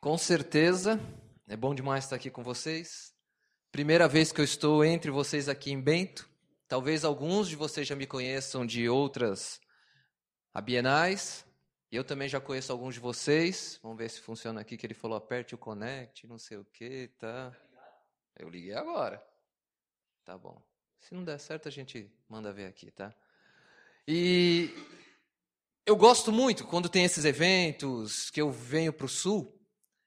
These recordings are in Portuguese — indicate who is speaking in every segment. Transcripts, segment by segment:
Speaker 1: Com certeza, é bom demais estar aqui com vocês. Primeira vez que eu estou entre vocês aqui em Bento. Talvez alguns de vocês já me conheçam de outras bienais. Eu também já conheço alguns de vocês. Vamos ver se funciona aqui, que ele falou aperte o connect, não sei o que, tá? Eu liguei agora. Tá bom. Se não der certo, a gente manda ver aqui, tá? E eu gosto muito quando tem esses eventos que eu venho para o Sul.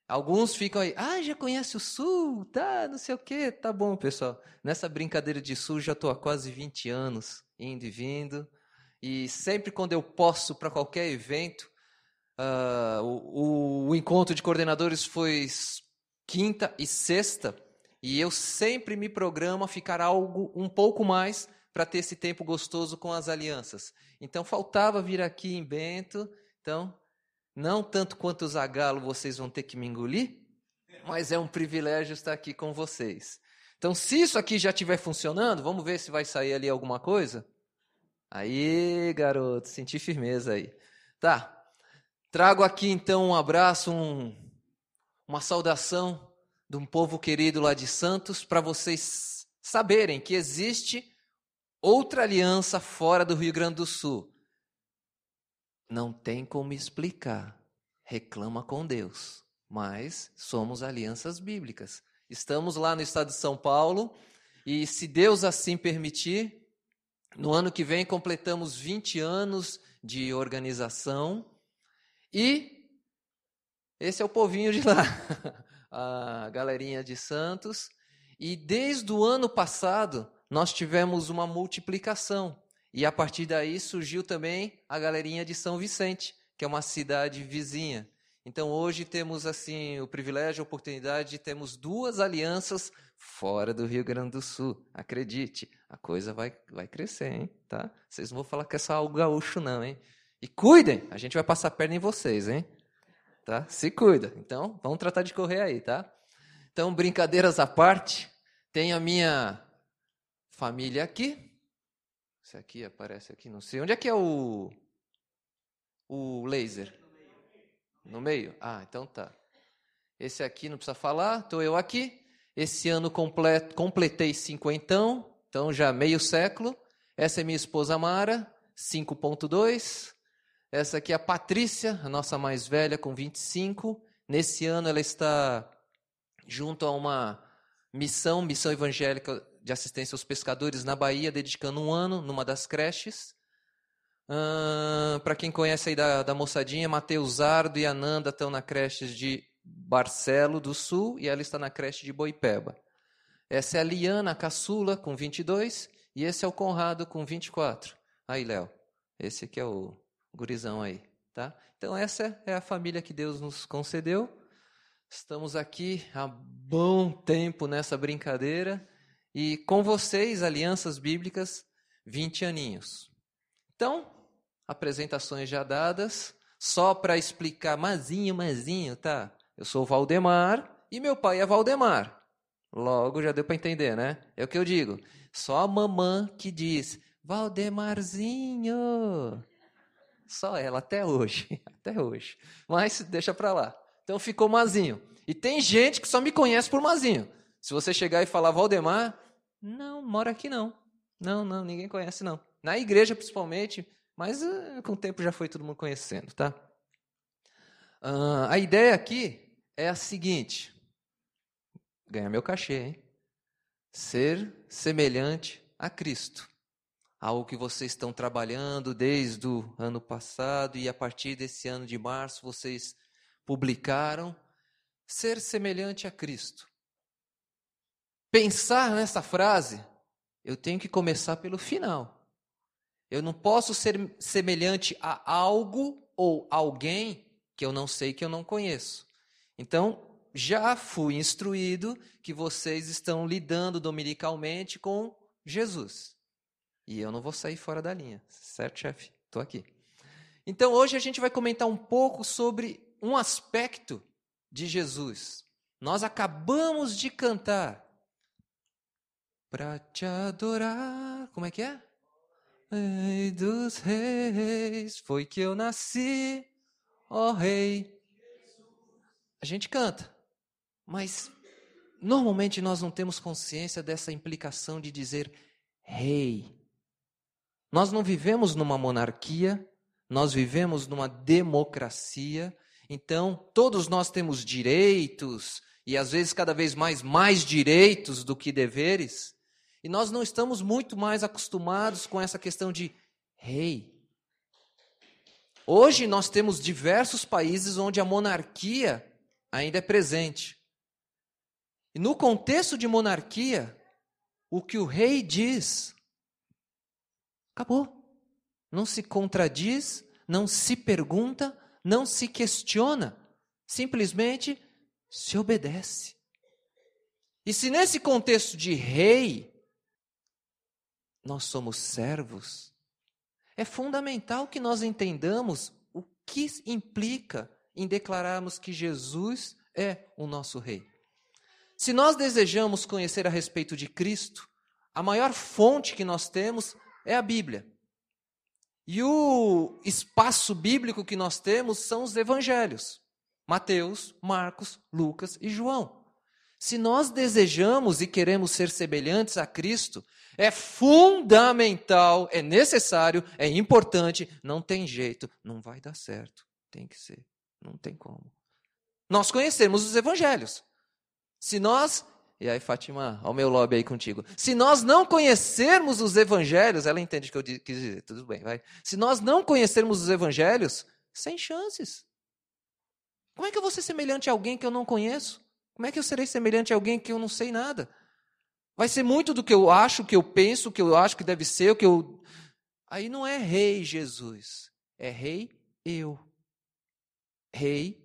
Speaker 1: Alguns ficam aí, ah, já conhece o Sul, tá, não sei o quê. Tá bom, pessoal. Nessa brincadeira de Sul já estou há quase 20 anos, indo e vindo. E sempre quando eu posso para qualquer evento, uh, o, o encontro de coordenadores foi quinta e sexta, e eu sempre me programo a ficar algo um pouco mais para ter esse tempo gostoso com as alianças. Então faltava vir aqui em Bento, então não tanto quanto o Zagalo vocês vão ter que me engolir, mas é um privilégio estar aqui com vocês. Então, se isso aqui já estiver funcionando, vamos ver se vai sair ali alguma coisa. Aí, garoto, senti firmeza aí. Tá. Trago aqui então um abraço, um, uma saudação de um povo querido lá de Santos, para vocês saberem que existe outra aliança fora do Rio Grande do Sul. Não tem como explicar. Reclama com Deus. Mas somos alianças bíblicas. Estamos lá no estado de São Paulo e, se Deus assim permitir, no ano que vem completamos 20 anos de organização e esse é o povinho de lá. a galerinha de Santos. E desde o ano passado, nós tivemos uma multiplicação. E a partir daí surgiu também a galerinha de São Vicente, que é uma cidade vizinha. Então hoje temos assim o privilégio, a oportunidade de termos duas alianças fora do Rio Grande do Sul. Acredite, a coisa vai, vai crescer, hein? Tá? Vocês não vão falar que é só algo gaúcho, não, hein? E cuidem, a gente vai passar perna em vocês, hein? tá? Se cuida. Então, vamos tratar de correr aí, tá? Então, brincadeiras à parte, tem a minha família aqui. Esse aqui aparece aqui, não sei. Onde é que é o o laser? No meio? Ah, então tá. Esse aqui não precisa falar, estou eu aqui. Esse ano completo, completei cinquentão, então já meio século. Essa é minha esposa Mara, 5.2. Essa aqui é a Patrícia, a nossa mais velha, com 25. Nesse ano ela está junto a uma missão, missão evangélica de assistência aos pescadores na Bahia, dedicando um ano numa das creches. Uh, Para quem conhece aí da, da moçadinha, Mateus Ardo e Ananda estão na creche de Barcelo do Sul e ela está na creche de Boipeba. Essa é a Liana, caçula, com 22, e esse é o Conrado, com 24. Aí, Léo, esse aqui é o gurizão aí, tá? Então essa é a família que Deus nos concedeu. Estamos aqui há bom tempo nessa brincadeira e com vocês, alianças bíblicas, 20 aninhos. Então, apresentações já dadas, só para explicar, mazinho, mazinho, tá? Eu sou Valdemar e meu pai é Valdemar. Logo já deu para entender, né? É o que eu digo. Só a mamã que diz, Valdemarzinho. Só ela, até hoje. Até hoje. Mas deixa pra lá. Então ficou Mazinho. E tem gente que só me conhece por Mazinho. Se você chegar e falar Valdemar, não, mora aqui não. Não, não, ninguém conhece não. Na igreja principalmente, mas uh, com o tempo já foi todo mundo conhecendo, tá? Uh, a ideia aqui é a seguinte: ganhar meu cachê, hein? Ser semelhante a Cristo algo que vocês estão trabalhando desde o ano passado e a partir desse ano de março vocês publicaram ser semelhante a Cristo. Pensar nessa frase, eu tenho que começar pelo final. Eu não posso ser semelhante a algo ou alguém que eu não sei, que eu não conheço. Então, já fui instruído que vocês estão lidando dominicalmente com Jesus. E eu não vou sair fora da linha, certo, chefe? Estou aqui. Então, hoje a gente vai comentar um pouco sobre um aspecto de Jesus. Nós acabamos de cantar. Para te adorar. Como é que é? Rei dos reis, foi que eu nasci, ó Rei. A gente canta, mas normalmente nós não temos consciência dessa implicação de dizer rei. Nós não vivemos numa monarquia, nós vivemos numa democracia, então todos nós temos direitos e às vezes cada vez mais mais direitos do que deveres, e nós não estamos muito mais acostumados com essa questão de rei. Hoje nós temos diversos países onde a monarquia ainda é presente. E no contexto de monarquia, o que o rei diz, acabou. Não se contradiz, não se pergunta, não se questiona. Simplesmente se obedece. E se nesse contexto de rei, nós somos servos, é fundamental que nós entendamos o que implica em declararmos que Jesus é o nosso rei. Se nós desejamos conhecer a respeito de Cristo, a maior fonte que nós temos é a Bíblia. E o espaço bíblico que nós temos são os evangelhos. Mateus, Marcos, Lucas e João. Se nós desejamos e queremos ser semelhantes a Cristo, é fundamental, é necessário, é importante, não tem jeito, não vai dar certo. Tem que ser, não tem como. Nós conhecemos os evangelhos. Se nós, e aí Fátima, ao meu lobby aí contigo. Se nós não conhecermos os evangelhos, ela entende o que eu quis dizer, tudo bem, vai. Se nós não conhecermos os evangelhos, sem chances. Como é que eu vou ser semelhante a alguém que eu não conheço? Como é que eu serei semelhante a alguém que eu não sei nada? Vai ser muito do que eu acho, que eu penso, que eu acho que deve ser, o que eu. Aí não é rei Jesus, é rei eu. Rei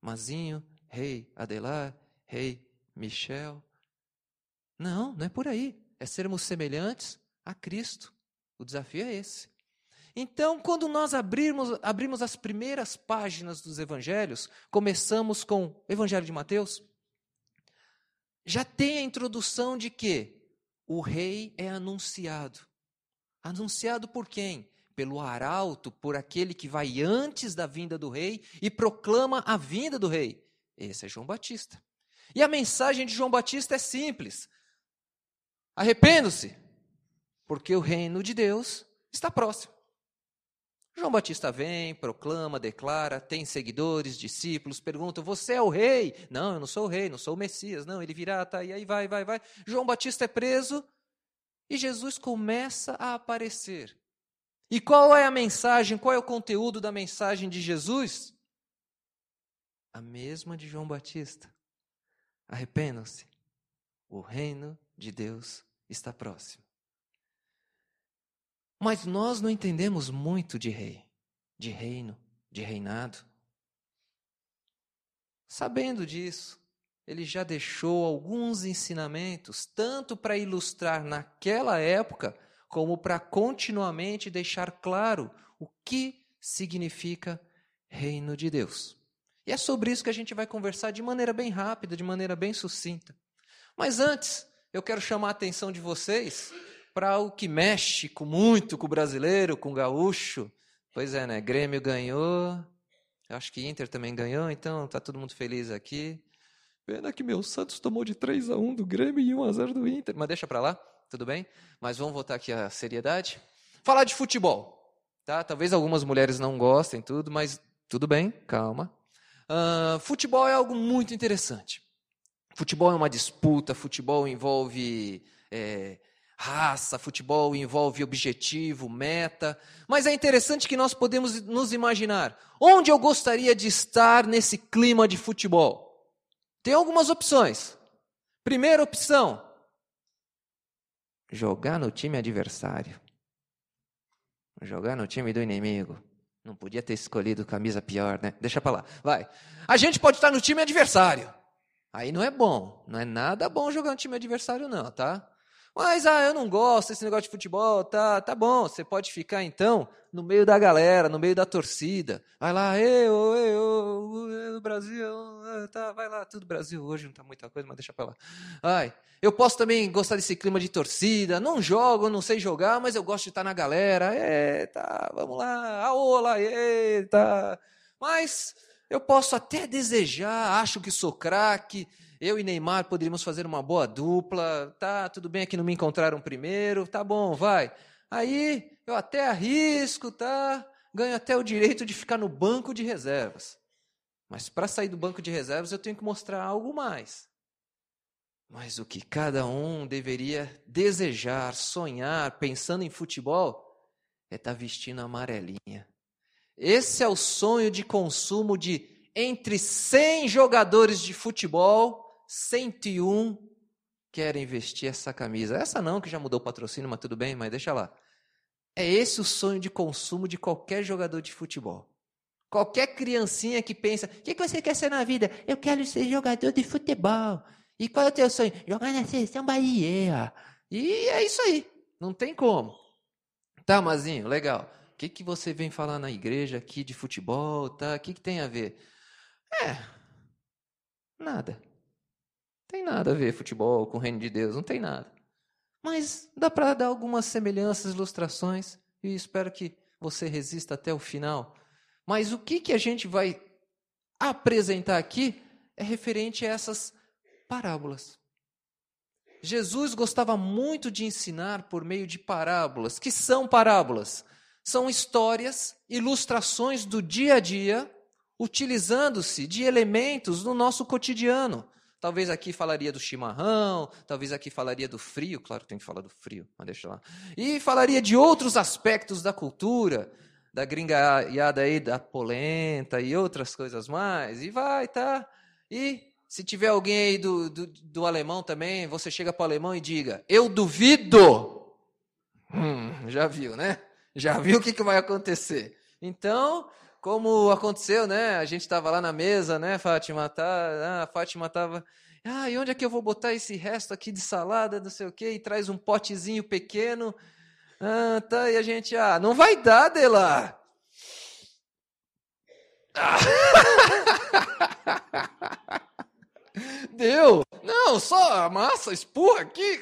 Speaker 1: Mazinho, rei Adelar, rei Michel. Não, não é por aí. É sermos semelhantes a Cristo. O desafio é esse. Então, quando nós abrimos, abrimos as primeiras páginas dos evangelhos, começamos com o Evangelho de Mateus, já tem a introdução de que o rei é anunciado. Anunciado por quem? Pelo arauto, por aquele que vai antes da vinda do rei e proclama a vinda do rei. Esse é João Batista. E a mensagem de João Batista é simples: arrependo-se, porque o reino de Deus está próximo. João Batista vem, proclama, declara, tem seguidores, discípulos, perguntam: Você é o rei? Não, eu não sou o rei, não sou o Messias. Não, ele virá, tá, e aí vai, vai, vai. João Batista é preso e Jesus começa a aparecer. E qual é a mensagem, qual é o conteúdo da mensagem de Jesus? A mesma de João Batista. Arrependam-se, o reino de Deus está próximo. Mas nós não entendemos muito de rei, de reino, de reinado. Sabendo disso, ele já deixou alguns ensinamentos, tanto para ilustrar naquela época, como para continuamente deixar claro o que significa reino de Deus. E é sobre isso que a gente vai conversar de maneira bem rápida, de maneira bem sucinta. Mas antes, eu quero chamar a atenção de vocês para o que mexe com muito com o brasileiro, com o gaúcho. Pois é, né? Grêmio ganhou. Eu acho que Inter também ganhou, então tá todo mundo feliz aqui. Pena que meu Santos tomou de 3 a 1 do Grêmio e 1 a 0 do Inter. Mas deixa para lá, tudo bem? Mas vamos voltar aqui à seriedade. Falar de futebol, tá? Talvez algumas mulheres não gostem tudo, mas tudo bem, calma. Uh, futebol é algo muito interessante. Futebol é uma disputa, futebol envolve é, raça, futebol envolve objetivo, meta, mas é interessante que nós podemos nos imaginar onde eu gostaria de estar nesse clima de futebol. Tem algumas opções. Primeira opção: jogar no time adversário. Jogar no time do inimigo. Não podia ter escolhido camisa pior, né? Deixa pra lá. Vai. A gente pode estar no time adversário. Aí não é bom. Não é nada bom jogar no time adversário, não, tá? Mas, ah, eu não gosto desse negócio de futebol, tá, tá bom, você pode ficar então no meio da galera, no meio da torcida. Vai lá, eu, eu, eu Brasil, tá, vai lá, tudo Brasil hoje, não tá muita coisa, mas deixa pra lá. Ai, eu posso também gostar desse clima de torcida, não jogo, não sei jogar, mas eu gosto de estar na galera, é, tá, vamos lá, aola, tá. Mas Eu posso até desejar, acho que sou craque, eu e Neymar poderíamos fazer uma boa dupla, tá, tudo bem que não me encontraram primeiro, tá bom, vai. Aí eu até arrisco, tá? Ganho até o direito de ficar no banco de reservas. Mas para sair do banco de reservas eu tenho que mostrar algo mais. Mas o que cada um deveria desejar, sonhar, pensando em futebol, é estar tá vestindo amarelinha. Esse é o sonho de consumo de entre 100 jogadores de futebol, 101 querem vestir essa camisa. Essa não, que já mudou o patrocínio, mas tudo bem, mas deixa lá. É esse o sonho de consumo de qualquer jogador de futebol. Qualquer criancinha que pensa: o que, que você quer ser na vida? Eu quero ser jogador de futebol. E qual é o teu sonho? Jogar na seleção Bahia. E é isso aí. Não tem como. Tá, Mazinho, legal. O que, que você vem falar na igreja aqui de futebol? Tá? O que, que tem a ver? É. Nada. Tem nada a ver futebol com o reino de Deus, não tem nada. Mas dá para dar algumas semelhanças, ilustrações, e espero que você resista até o final. Mas o que, que a gente vai apresentar aqui é referente a essas parábolas. Jesus gostava muito de ensinar por meio de parábolas. Que são parábolas? São histórias, ilustrações do dia a dia, utilizando-se de elementos no nosso cotidiano. Talvez aqui falaria do chimarrão, talvez aqui falaria do frio, claro que tem que falar do frio, mas deixa lá. E falaria de outros aspectos da cultura, da gringaiada aí, da polenta e outras coisas mais. E vai, tá? E se tiver alguém aí do, do, do alemão também, você chega para o alemão e diga: Eu duvido. Hum, já viu, né? Já viu o que, que vai acontecer. Então, como aconteceu, né? A gente estava lá na mesa, né, Fátima? Tá, ah, a Fátima estava. Ah, e onde é que eu vou botar esse resto aqui de salada, não sei o quê? E traz um potezinho pequeno. Ah, tá, e a gente, ah, não vai dar, Dela. Ah. Deu! Não, só a massa, espurra aqui.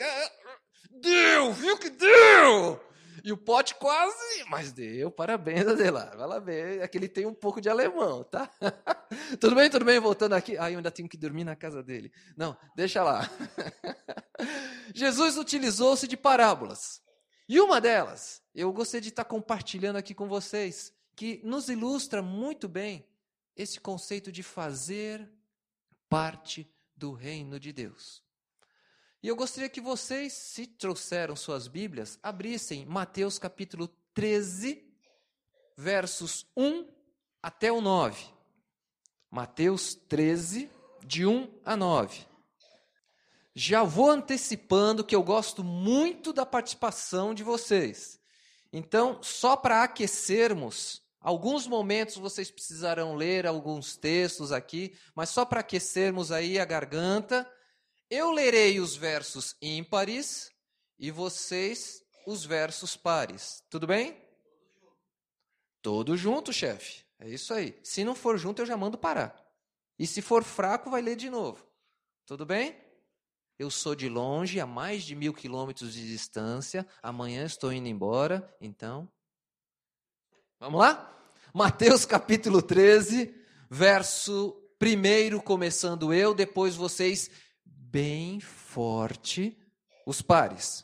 Speaker 1: Deu! Viu que deu! E o pote quase, mas deu, parabéns, Adelar. Vai lá ver, é que ele tem um pouco de alemão, tá? tudo bem, tudo bem, voltando aqui. Ah, eu ainda tenho que dormir na casa dele. Não, deixa lá. Jesus utilizou-se de parábolas. E uma delas, eu gostaria de estar compartilhando aqui com vocês, que nos ilustra muito bem esse conceito de fazer parte do reino de Deus. E eu gostaria que vocês, se trouxeram suas Bíblias, abrissem Mateus capítulo 13, versos 1 até o 9. Mateus 13, de 1 a 9. Já vou antecipando que eu gosto muito da participação de vocês. Então, só para aquecermos Alguns momentos vocês precisarão ler alguns textos aqui, mas só para aquecermos aí a garganta, eu lerei os versos ímpares e vocês os versos pares. Tudo bem? Todo junto, chefe. É isso aí. Se não for junto, eu já mando parar. E se for fraco, vai ler de novo. Tudo bem? Eu sou de longe, a mais de mil quilômetros de distância. Amanhã estou indo embora, então. Vamos lá? Mateus capítulo 13, verso 1, começando eu, depois vocês, bem forte, os pares.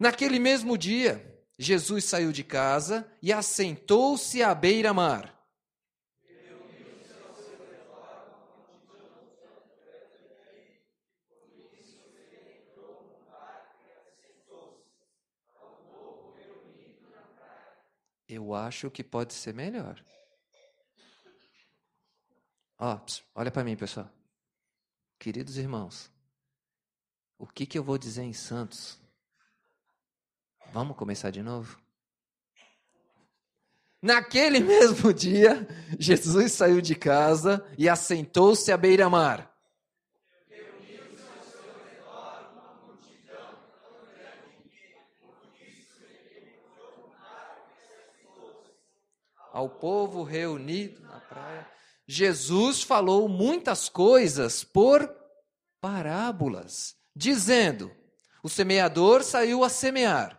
Speaker 1: Naquele mesmo dia, Jesus saiu de casa e assentou-se à beira-mar. Eu acho que pode ser melhor. Ó, olha para mim, pessoal. Queridos irmãos, o que, que eu vou dizer em Santos? Vamos começar de novo? Naquele mesmo dia, Jesus saiu de casa e assentou-se à beira-mar. ao povo reunido na praia. Jesus falou muitas coisas por parábolas, dizendo: O semeador saiu a semear.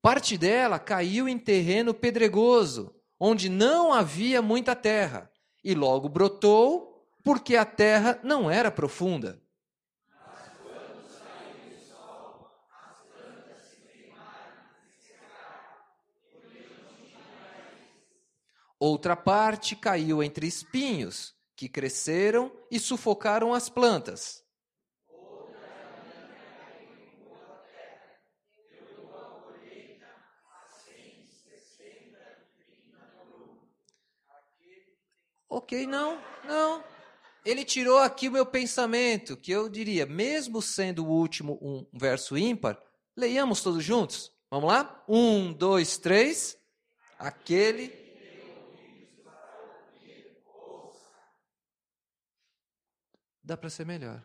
Speaker 1: Parte dela caiu em terreno pedregoso, onde não havia muita terra, e logo brotou, porque a terra não era profunda. Outra parte caiu entre espinhos, que cresceram e sufocaram as plantas. Ok, não, não. Ele tirou aqui o meu pensamento, que eu diria, mesmo sendo o último um verso ímpar, leiamos todos juntos. Vamos lá? Um, dois, três. Aquele Dá para ser melhor.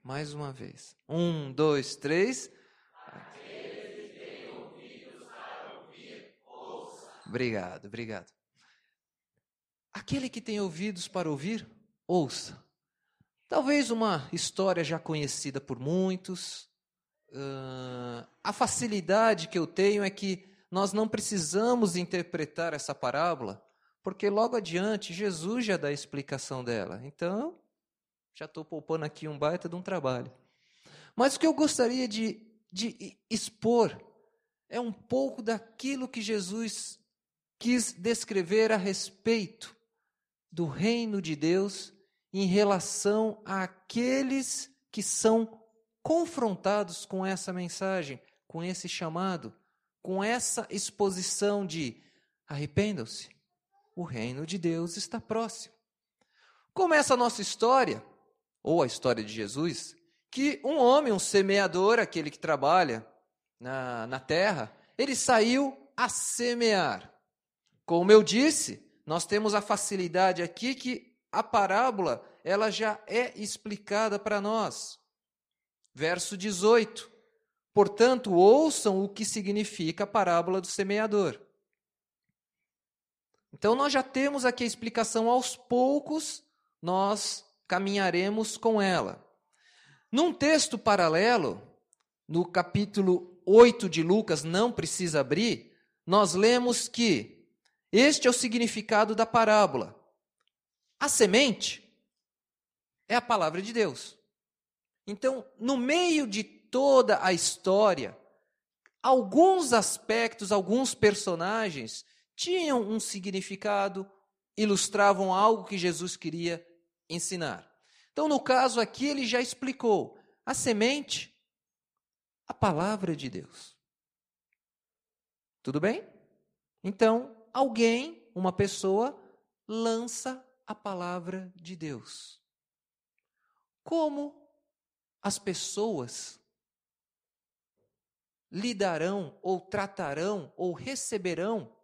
Speaker 1: Mais uma vez. Um, dois, três. Obrigado, obrigado. Aquele que tem ouvidos para ouvir, ouça. Talvez uma história já conhecida por muitos. Uh, a facilidade que eu tenho é que nós não precisamos interpretar essa parábola porque logo adiante Jesus já dá a explicação dela. Então, já estou poupando aqui um baita de um trabalho. Mas o que eu gostaria de, de expor é um pouco daquilo que Jesus quis descrever a respeito do reino de Deus em relação àqueles que são confrontados com essa mensagem, com esse chamado, com essa exposição de arrependam-se, o reino de Deus está próximo. Começa a nossa história, ou a história de Jesus, que um homem, um semeador, aquele que trabalha na, na terra, ele saiu a semear. Como eu disse, nós temos a facilidade aqui que a parábola ela já é explicada para nós. Verso 18. Portanto, ouçam o que significa a parábola do semeador. Então nós já temos aqui a explicação aos poucos, nós caminharemos com ela. Num texto paralelo, no capítulo 8 de Lucas, não precisa abrir, nós lemos que este é o significado da parábola. A semente é a palavra de Deus. Então, no meio de toda a história, alguns aspectos, alguns personagens tinham um significado, ilustravam algo que Jesus queria ensinar. Então, no caso aqui, ele já explicou a semente, a palavra de Deus. Tudo bem? Então, alguém, uma pessoa, lança a palavra de Deus. Como as pessoas lidarão ou tratarão ou receberão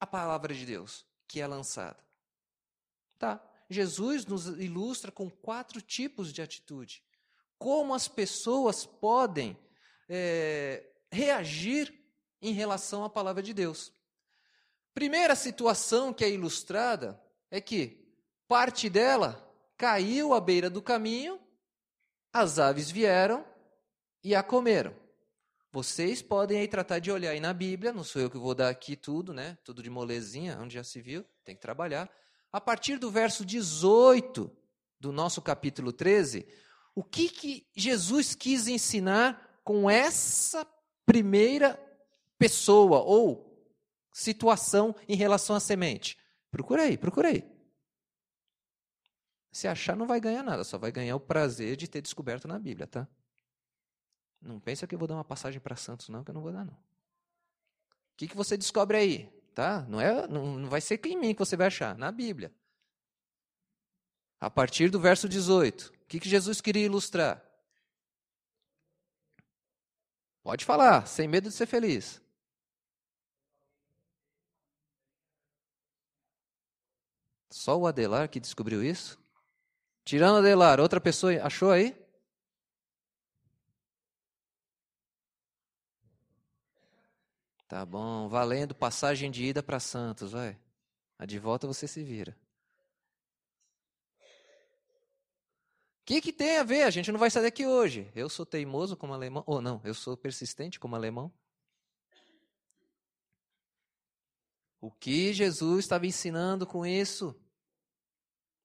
Speaker 1: a palavra de Deus que é lançada. Tá? Jesus nos ilustra com quatro tipos de atitude. Como as pessoas podem é, reagir em relação à palavra de Deus. Primeira situação que é ilustrada é que parte dela caiu à beira do caminho, as aves vieram e a comeram. Vocês podem aí tratar de olhar aí na Bíblia, não sou eu que vou dar aqui tudo, né? Tudo de molezinha, onde já se viu, tem que trabalhar. A partir do verso 18 do nosso capítulo 13, o que, que Jesus quis ensinar com essa primeira pessoa ou situação em relação à semente? Procura aí, procura aí. Se achar, não vai ganhar nada, só vai ganhar o prazer de ter descoberto na Bíblia, tá? Não pensa que eu vou dar uma passagem para Santos, não, que eu não vou dar, não. O que, que você descobre aí? Tá? Não, é, não, não vai ser em mim que você vai achar, na Bíblia. A partir do verso 18, o que, que Jesus queria ilustrar? Pode falar, sem medo de ser feliz. Só o Adelar que descobriu isso? Tirando Adelar, outra pessoa achou aí? Tá bom, valendo passagem de ida para Santos, vai. A de volta você se vira. O que, que tem a ver? A gente não vai sair daqui hoje. Eu sou teimoso como alemão. Ou não, eu sou persistente como alemão. O que Jesus estava ensinando com isso?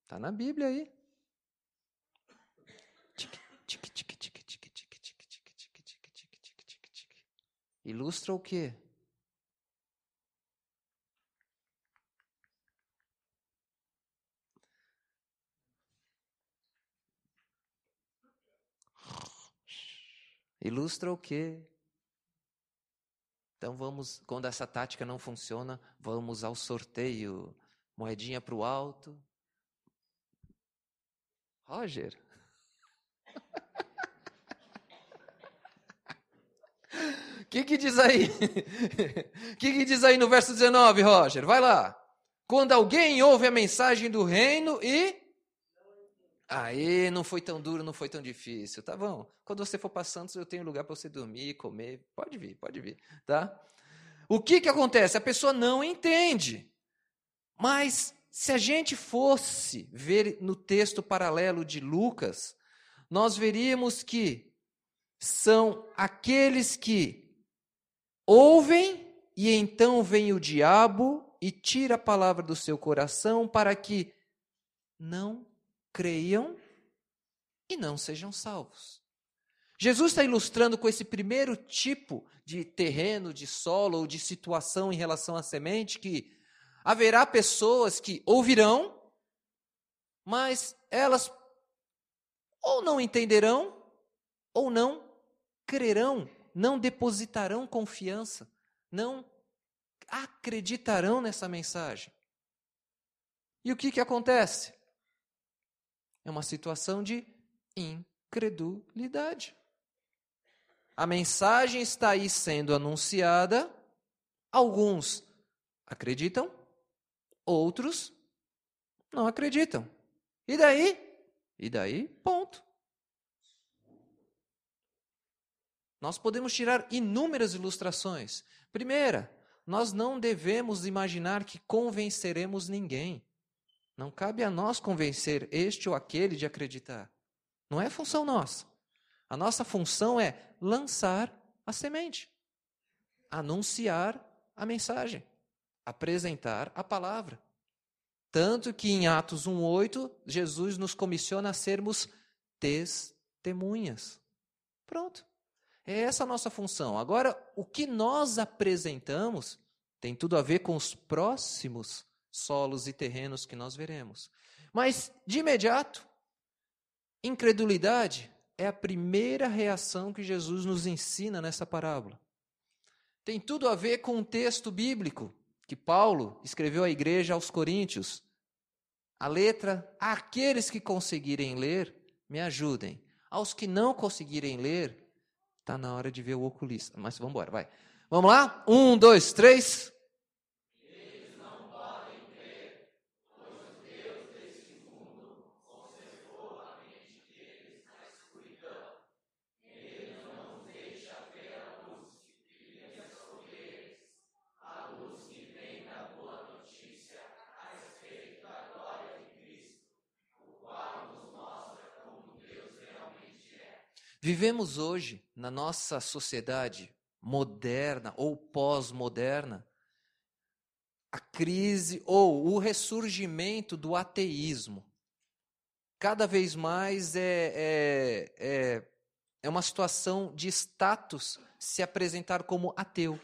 Speaker 1: Está na Bíblia aí. Ilustra o quê? Ilustra o quê? Então vamos, quando essa tática não funciona, vamos ao sorteio. Moedinha para o alto. Roger. O que, que diz aí? O que, que diz aí no verso 19, Roger? Vai lá. Quando alguém ouve a mensagem do reino e Aí não foi tão duro, não foi tão difícil. Tá bom. Quando você for para Santos, eu tenho lugar para você dormir, comer. Pode vir, pode vir, tá? O que que acontece? A pessoa não entende. Mas se a gente fosse ver no texto paralelo de Lucas, nós veríamos que são aqueles que ouvem e então vem o diabo e tira a palavra do seu coração para que não creiam e não sejam salvos. Jesus está ilustrando com esse primeiro tipo de terreno, de solo ou de situação em relação à semente que haverá pessoas que ouvirão, mas elas ou não entenderão ou não crerão, não depositarão confiança, não acreditarão nessa mensagem. E o que, que acontece? É uma situação de incredulidade. A mensagem está aí sendo anunciada, alguns acreditam, outros não acreditam. E daí? E daí, ponto. Nós podemos tirar inúmeras ilustrações. Primeira, nós não devemos imaginar que convenceremos ninguém. Não cabe a nós convencer este ou aquele de acreditar. Não é função nossa. A nossa função é lançar a semente, anunciar a mensagem, apresentar a palavra. Tanto que em Atos 1:8, Jesus nos comissiona a sermos testemunhas. Pronto. É essa a nossa função. Agora, o que nós apresentamos tem tudo a ver com os próximos solos e terrenos que nós veremos. Mas, de imediato, incredulidade é a primeira reação que Jesus nos ensina nessa parábola. Tem tudo a ver com um texto bíblico que Paulo escreveu à igreja aos Coríntios. A letra, aqueles que conseguirem ler, me ajudem. Aos que não conseguirem ler, está na hora de ver o oculista. Mas vamos embora, vai. Vamos lá? Um, dois, três. Vivemos hoje, na nossa sociedade moderna ou pós-moderna, a crise ou o ressurgimento do ateísmo. Cada vez mais é, é, é, é uma situação de status se apresentar como ateu.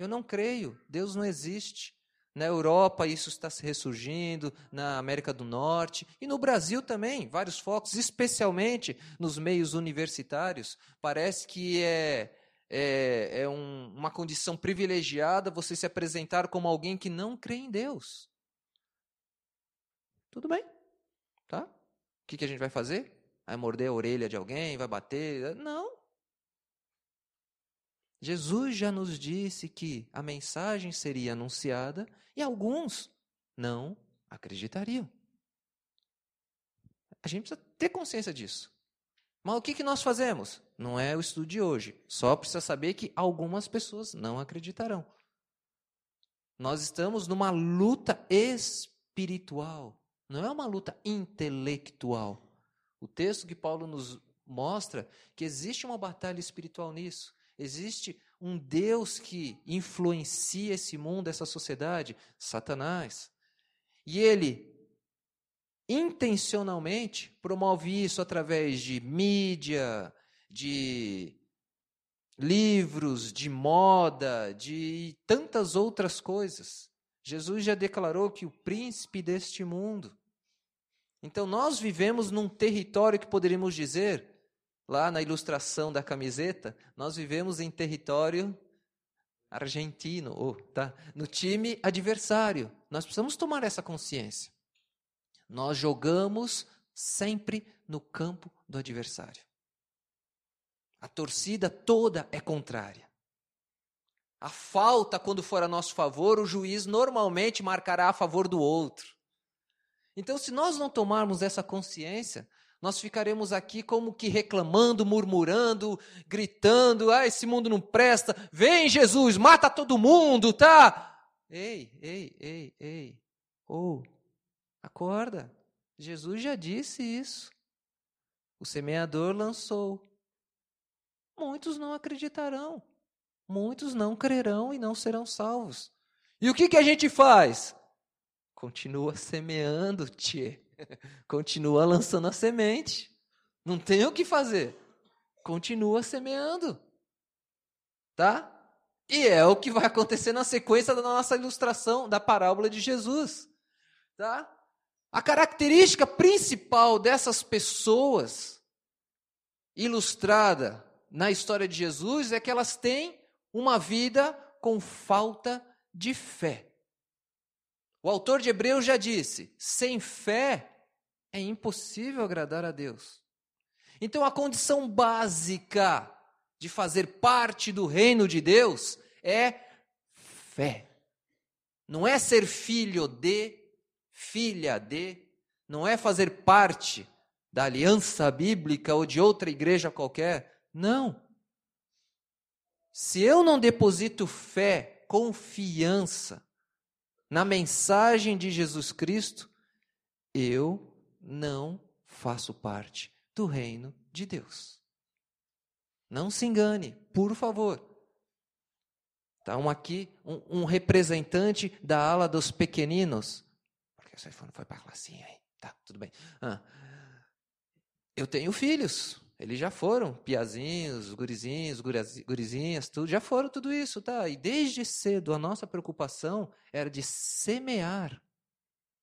Speaker 1: Eu não creio, Deus não existe. Na Europa, isso está se ressurgindo, na América do Norte e no Brasil também, vários focos, especialmente nos meios universitários. Parece que é, é, é um, uma condição privilegiada você se apresentar como alguém que não crê em Deus. Tudo bem, tá? O que, que a gente vai fazer? Vai morder a orelha de alguém? Vai bater? Não. Jesus já nos disse que a mensagem seria anunciada e alguns não acreditariam. A gente precisa ter consciência disso. Mas o que, que nós fazemos? Não é o estudo de hoje. Só precisa saber que algumas pessoas não acreditarão. Nós estamos numa luta espiritual, não é uma luta intelectual. O texto que Paulo nos mostra que existe uma batalha espiritual nisso. Existe um Deus que influencia esse mundo, essa sociedade? Satanás. E ele intencionalmente promove isso através de mídia, de livros, de moda, de tantas outras coisas. Jesus já declarou que o príncipe deste mundo. Então nós vivemos num território que poderíamos dizer, lá na ilustração da camiseta, nós vivemos em território argentino, tá? no time adversário. Nós precisamos tomar essa consciência. Nós jogamos sempre no campo do adversário. A torcida toda é contrária. A falta, quando for a nosso favor, o juiz normalmente marcará a favor do outro. Então, se nós não tomarmos essa consciência, nós ficaremos aqui como que reclamando, murmurando, gritando: ah, esse mundo não presta, vem Jesus, mata todo mundo, tá? Ei, ei, ei, ei, ou, oh, acorda, Jesus já disse isso. O semeador lançou muitos não acreditarão. Muitos não crerão e não serão salvos. E o que, que a gente faz? Continua semeando, tchê. Continua lançando a semente. Não tem o que fazer. Continua semeando. Tá? E é o que vai acontecer na sequência da nossa ilustração da parábola de Jesus. Tá? A característica principal dessas pessoas ilustrada na história de Jesus é que elas têm uma vida com falta de fé. O autor de Hebreus já disse: sem fé é impossível agradar a Deus. Então, a condição básica de fazer parte do reino de Deus é fé. Não é ser filho de, filha de, não é fazer parte da aliança bíblica ou de outra igreja qualquer. Não. Se eu não deposito fé, confiança na mensagem de Jesus Cristo, eu não faço parte do reino de Deus. Não se engane, por favor. Está um aqui, um, um, representante da ala dos pequeninos. Porque você foi, foi para a classinha aí. Tá, tudo bem. Ah, eu tenho filhos. Eles já foram, piazinhos, gurizinhos, gurizinhas, tudo, já foram tudo isso, tá? E desde cedo a nossa preocupação era de semear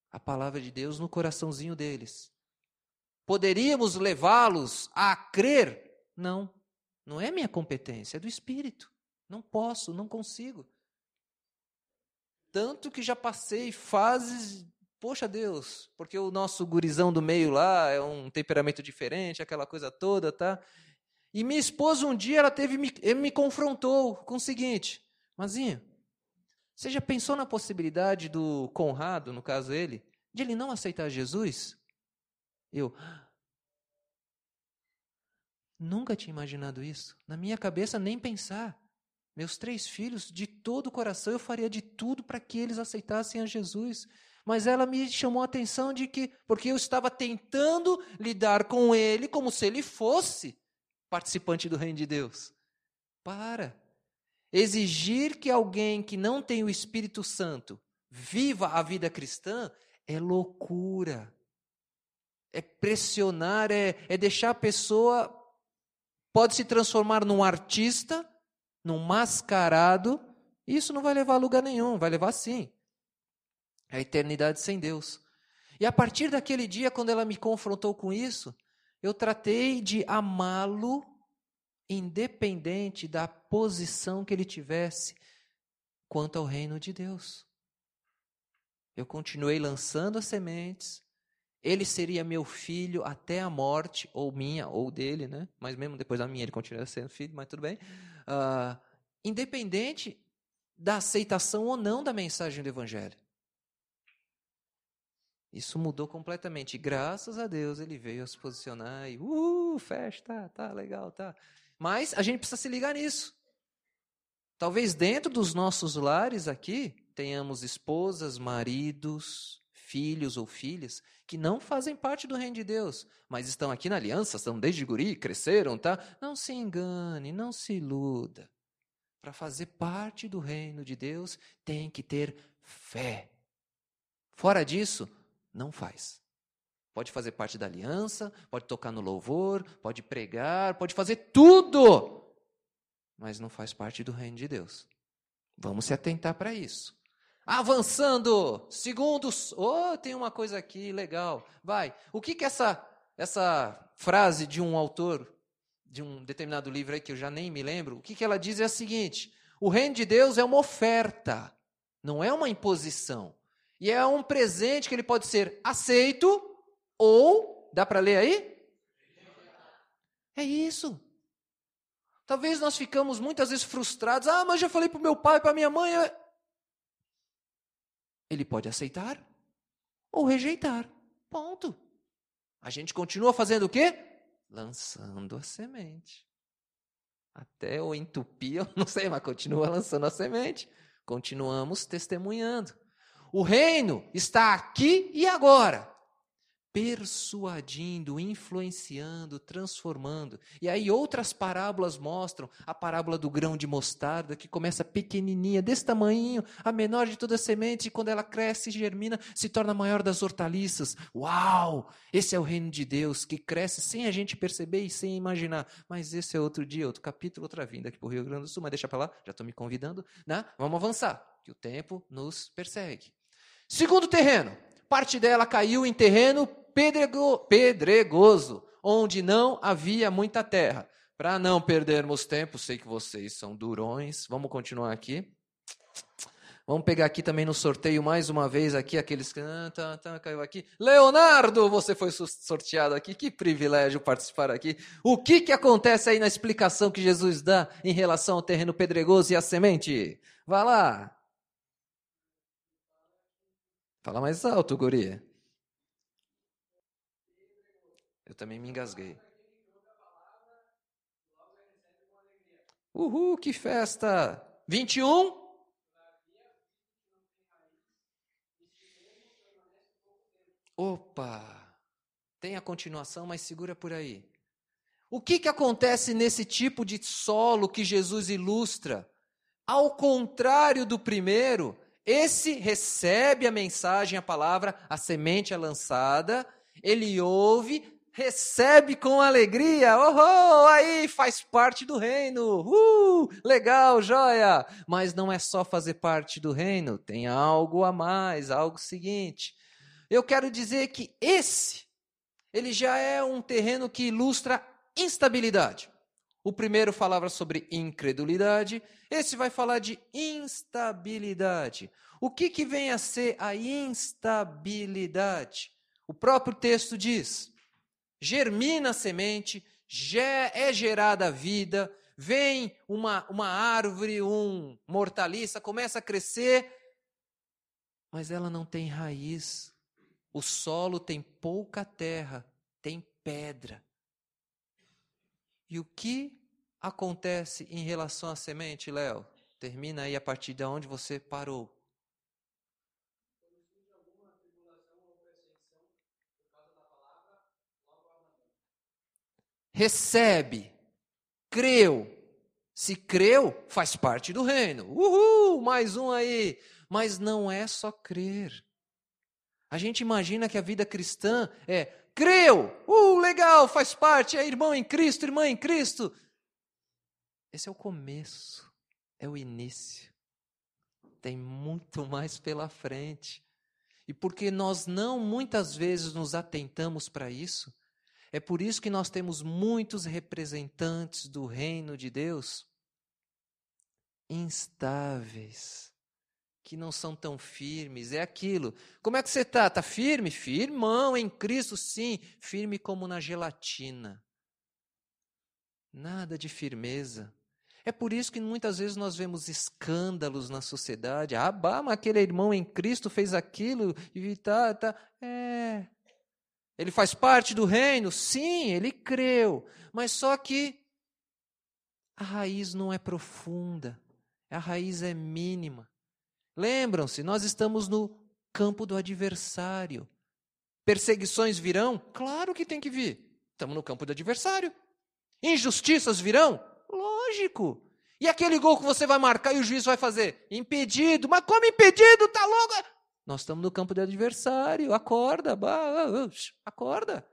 Speaker 1: a palavra de Deus no coraçãozinho deles. Poderíamos levá-los a crer? Não, não é minha competência, é do Espírito. Não posso, não consigo. Tanto que já passei fases Poxa Deus, porque o nosso gurizão do meio lá é um temperamento diferente, aquela coisa toda, tá? E minha esposa um dia ela teve me, me confrontou com o seguinte: Mazinha, você já pensou na possibilidade do Conrado, no caso ele, de ele não aceitar Jesus? Eu nunca tinha imaginado isso. Na minha cabeça nem pensar. Meus três filhos, de todo o coração, eu faria de tudo para que eles aceitassem a Jesus. Mas ela me chamou a atenção de que, porque eu estava tentando lidar com ele como se ele fosse participante do reino de Deus. Para. Exigir que alguém que não tem o Espírito Santo viva a vida cristã é loucura. É pressionar, é, é deixar a pessoa. Pode se transformar num artista, num mascarado. Isso não vai levar a lugar nenhum, vai levar sim a eternidade sem Deus. E a partir daquele dia, quando ela me confrontou com isso, eu tratei de amá-lo independente da posição que ele tivesse quanto ao reino de Deus. Eu continuei lançando as sementes. Ele seria meu filho até a morte, ou minha, ou dele, né? Mas mesmo depois da minha, ele continua sendo filho, mas tudo bem. Uh, independente da aceitação ou não da mensagem do Evangelho. Isso mudou completamente. Graças a Deus ele veio a se posicionar e, uh, festa, tá legal, tá. Mas a gente precisa se ligar nisso. Talvez dentro dos nossos lares aqui tenhamos esposas, maridos, filhos ou filhas que não fazem parte do reino de Deus, mas estão aqui na aliança, estão desde guri, cresceram, tá? Não se engane, não se iluda. para fazer parte do reino de Deus, tem que ter fé. Fora disso, não faz. Pode fazer parte da aliança, pode tocar no louvor, pode pregar, pode fazer tudo, mas não faz parte do reino de Deus. Vamos se atentar para isso. Avançando, segundos. Oh, tem uma coisa aqui legal. Vai. O que que essa essa frase de um autor de um determinado livro aí que eu já nem me lembro, o que, que ela diz é a seguinte: o reino de Deus é uma oferta, não é uma imposição. E é um presente que ele pode ser aceito ou, dá para ler aí? É isso. Talvez nós ficamos muitas vezes frustrados. Ah, mas já falei para meu pai, para minha mãe. Ele pode aceitar ou rejeitar. Ponto. A gente continua fazendo o quê? lançando a semente. Até o entupir, eu não sei, mas continua lançando a semente. Continuamos testemunhando. O reino está aqui e agora persuadindo, influenciando, transformando. E aí outras parábolas mostram a parábola do grão de mostarda, que começa pequenininha, desse tamanho, a menor de toda a semente, e quando ela cresce e germina, se torna a maior das hortaliças. Uau! Esse é o reino de Deus, que cresce sem a gente perceber e sem imaginar. Mas esse é outro dia, outro capítulo, outra vinda aqui para o Rio Grande do Sul, mas deixa para lá, já estou me convidando, né? Vamos avançar, que o tempo nos persegue. Segundo terreno, parte dela caiu em terreno pedrego, pedregoso, onde não havia muita terra. Para não perdermos tempo, sei que vocês são durões, vamos continuar aqui. Vamos pegar aqui também no sorteio mais uma vez aqui aqueles que ah, tá, tá, caiu aqui. Leonardo, você foi sorteado aqui. Que privilégio participar aqui. O que que acontece aí na explicação que Jesus dá em relação ao terreno pedregoso e a semente? Vá lá. Fala mais alto, guria. Eu também me engasguei. Uhul, que festa! 21? Opa! Tem a continuação, mas segura por aí. O que, que acontece nesse tipo de solo que Jesus ilustra? Ao contrário do primeiro, esse recebe a mensagem, a palavra, a semente é lançada, ele ouve, recebe com alegria, oh, aí faz parte do reino, uh, legal, joia. Mas não é só fazer parte do reino, tem algo a mais, algo seguinte. Eu quero dizer que esse, ele já é um terreno que ilustra instabilidade. O primeiro falava sobre incredulidade, esse vai falar de instabilidade. O que, que vem a ser a instabilidade? O próprio texto diz: germina a semente, é gerada a vida, vem uma, uma árvore, um mortaliça, começa a crescer, mas ela não tem raiz. O solo tem pouca terra, tem pedra. E o que acontece em relação à semente, Léo? Termina aí a partir de onde você parou. recebe, creu. Se creu, faz parte do reino. Uhul, mais um aí. Mas não é só crer. A gente imagina que a vida cristã é creu, uh, legal, faz parte, é irmão em Cristo, irmã em Cristo. Esse é o começo, é o início. Tem muito mais pela frente. E porque nós não muitas vezes nos atentamos para isso, é por isso que nós temos muitos representantes do reino de Deus instáveis, que não são tão firmes. É aquilo. Como é que você está? Está firme? Firmão em Cristo, sim. Firme como na gelatina. Nada de firmeza. É por isso que muitas vezes nós vemos escândalos na sociedade. Ah, bah, mas aquele irmão em Cristo fez aquilo e tá, tá. É, ele faz parte do reino? Sim, ele creu. Mas só que a raiz não é profunda, a raiz é mínima. Lembram-se, nós estamos no campo do adversário. Perseguições virão? Claro que tem que vir. Estamos no campo do adversário. Injustiças virão? Lógico. E aquele gol que você vai marcar e o juiz vai fazer? Impedido. Mas como impedido? Tá louco? Nós estamos no campo de adversário. Acorda, acorda.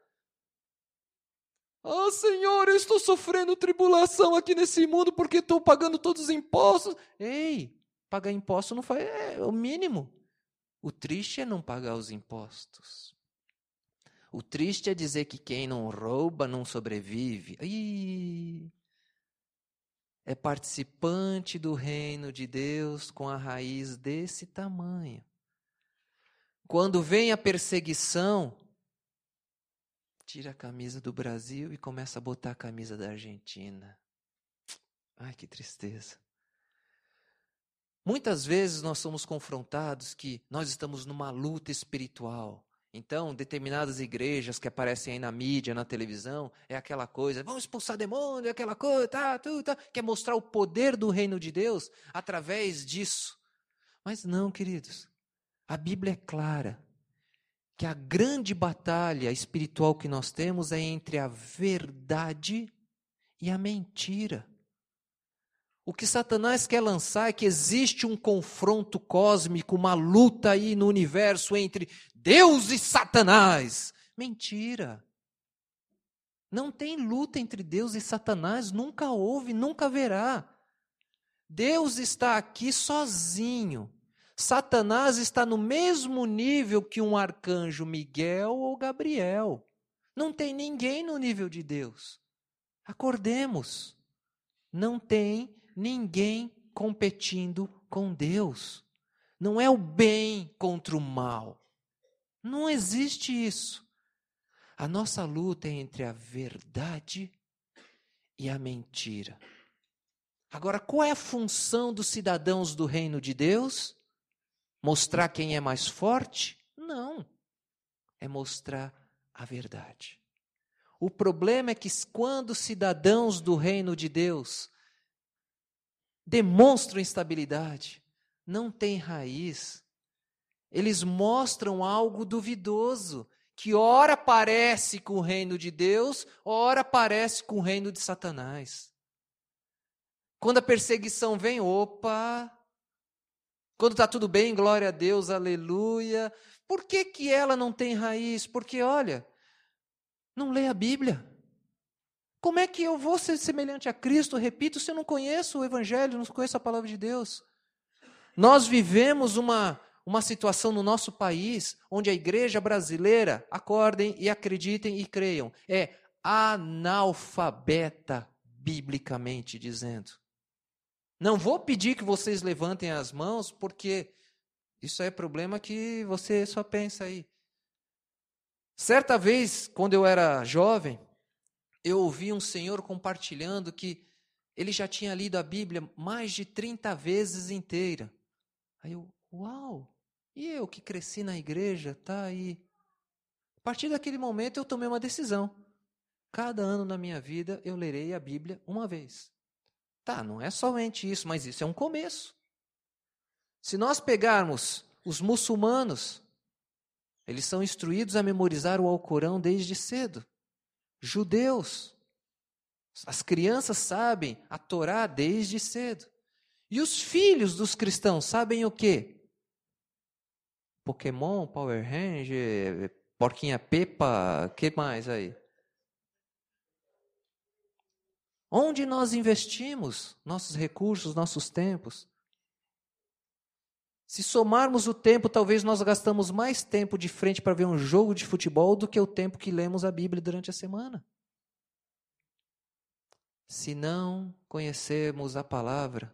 Speaker 1: Ah, oh, Senhor, eu estou sofrendo tribulação aqui nesse mundo porque estou pagando todos os impostos. Ei, pagar imposto não faz, é o mínimo. O triste é não pagar os impostos. O triste é dizer que quem não rouba não sobrevive. Ih, é participante do reino de Deus com a raiz desse tamanho. Quando vem a perseguição, tira a camisa do Brasil e começa a botar a camisa da Argentina. Ai, que tristeza. Muitas vezes nós somos confrontados que nós estamos numa luta espiritual. Então, determinadas igrejas que aparecem aí na mídia, na televisão, é aquela coisa, vamos expulsar demônio, é aquela coisa, tá, tu, tá, quer mostrar o poder do reino de Deus através disso. Mas não, queridos. A Bíblia é clara que a grande batalha espiritual que nós temos é entre a verdade e a mentira. O que Satanás quer lançar é que existe um confronto cósmico, uma luta aí no universo entre Deus e Satanás. Mentira. Não tem luta entre Deus e Satanás, nunca houve, nunca haverá. Deus está aqui sozinho. Satanás está no mesmo nível que um arcanjo Miguel ou Gabriel. Não tem ninguém no nível de Deus. Acordemos. Não tem ninguém competindo com Deus. Não é o bem contra o mal. Não existe isso. A nossa luta é entre a verdade e a mentira. Agora, qual é a função dos cidadãos do reino de Deus? Mostrar quem é mais forte? Não. É mostrar a verdade. O problema é que quando cidadãos do reino de Deus demonstram instabilidade, não têm raiz. Eles mostram algo duvidoso, que ora parece com o reino de Deus, ora parece com o reino de Satanás. Quando a perseguição vem, opa! Quando está tudo bem, glória a Deus, aleluia. Por que, que ela não tem raiz? Porque, olha, não lê a Bíblia. Como é que eu vou ser semelhante a Cristo, repito, se eu não conheço o Evangelho, não conheço a palavra de Deus? Nós vivemos uma, uma situação no nosso país onde a igreja brasileira, acordem e acreditem e creiam, é analfabeta, biblicamente dizendo. Não vou pedir que vocês levantem as mãos, porque isso é problema que você só pensa aí. Certa vez, quando eu era jovem, eu ouvi um senhor compartilhando que ele já tinha lido a Bíblia mais de 30 vezes inteira. Aí eu, uau! E eu que cresci na igreja, tá aí. A partir daquele momento eu tomei uma decisão. Cada ano na minha vida eu lerei a Bíblia uma vez. Tá, não é somente isso, mas isso é um começo. Se nós pegarmos os muçulmanos, eles são instruídos a memorizar o Alcorão desde cedo judeus. As crianças sabem a Torá desde cedo. E os filhos dos cristãos sabem o quê? Pokémon, Power Ranger, Porquinha Pepa, que mais aí? Onde nós investimos nossos recursos, nossos tempos? Se somarmos o tempo, talvez nós gastamos mais tempo de frente para ver um jogo de futebol do que o tempo que lemos a Bíblia durante a semana. Se não conhecermos a palavra,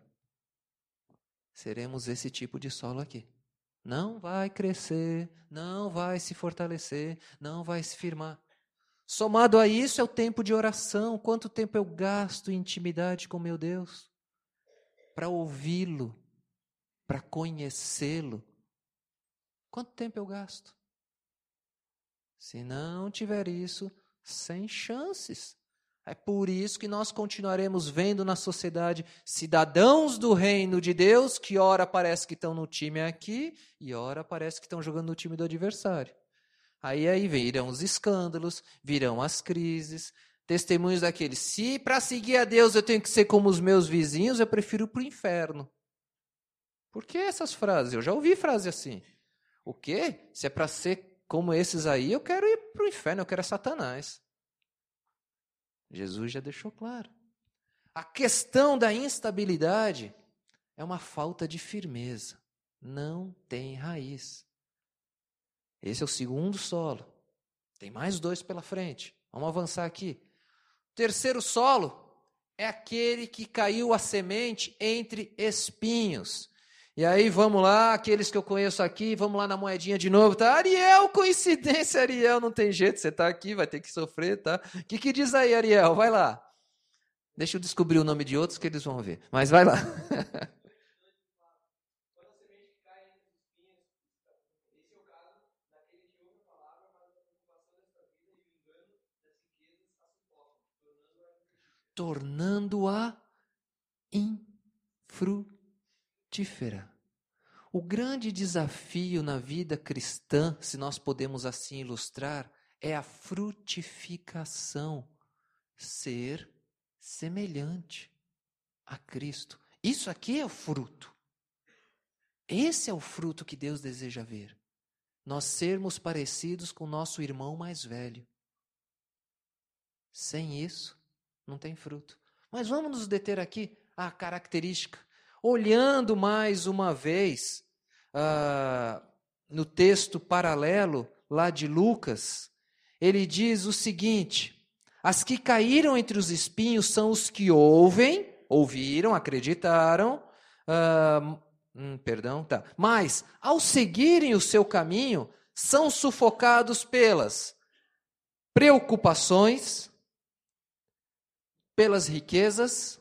Speaker 1: seremos esse tipo de solo aqui. Não vai crescer, não vai se fortalecer, não vai se firmar. Somado a isso é o tempo de oração. Quanto tempo eu gasto em intimidade com meu Deus? Para ouvi-lo, para conhecê-lo, quanto tempo eu gasto? Se não tiver isso, sem chances. É por isso que nós continuaremos vendo na sociedade cidadãos do reino de Deus que ora parece que estão no time aqui e ora parece que estão jogando no time do adversário. Aí aí virão os escândalos, virão as crises, testemunhos daqueles. Se para seguir a Deus eu tenho que ser como os meus vizinhos, eu prefiro para o inferno. Por que essas frases? Eu já ouvi frase assim. O quê? Se é para ser como esses aí, eu quero ir para o inferno, eu quero é Satanás. Jesus já deixou claro. A questão da instabilidade é uma falta de firmeza. Não tem raiz. Esse é o segundo solo. Tem mais dois pela frente. Vamos avançar aqui. Terceiro solo é aquele que caiu a semente entre espinhos. E aí vamos lá, aqueles que eu conheço aqui, vamos lá na moedinha de novo, tá? Ariel, coincidência, Ariel, não tem jeito, você tá aqui, vai ter que sofrer, tá? O que, que diz aí, Ariel? Vai lá. Deixa eu descobrir o nome de outros que eles vão ver. Mas vai lá. tornando-a infrutífera. O grande desafio na vida cristã, se nós podemos assim ilustrar, é a frutificação, ser semelhante a Cristo. Isso aqui é o fruto. Esse é o fruto que Deus deseja ver. Nós sermos parecidos com nosso irmão mais velho. Sem isso, não tem fruto. Mas vamos nos deter aqui à característica. Olhando mais uma vez uh, no texto paralelo lá de Lucas, ele diz o seguinte: as que caíram entre os espinhos são os que ouvem, ouviram, acreditaram, uh, hum, perdão, tá. Mas ao seguirem o seu caminho, são sufocados pelas preocupações, pelas riquezas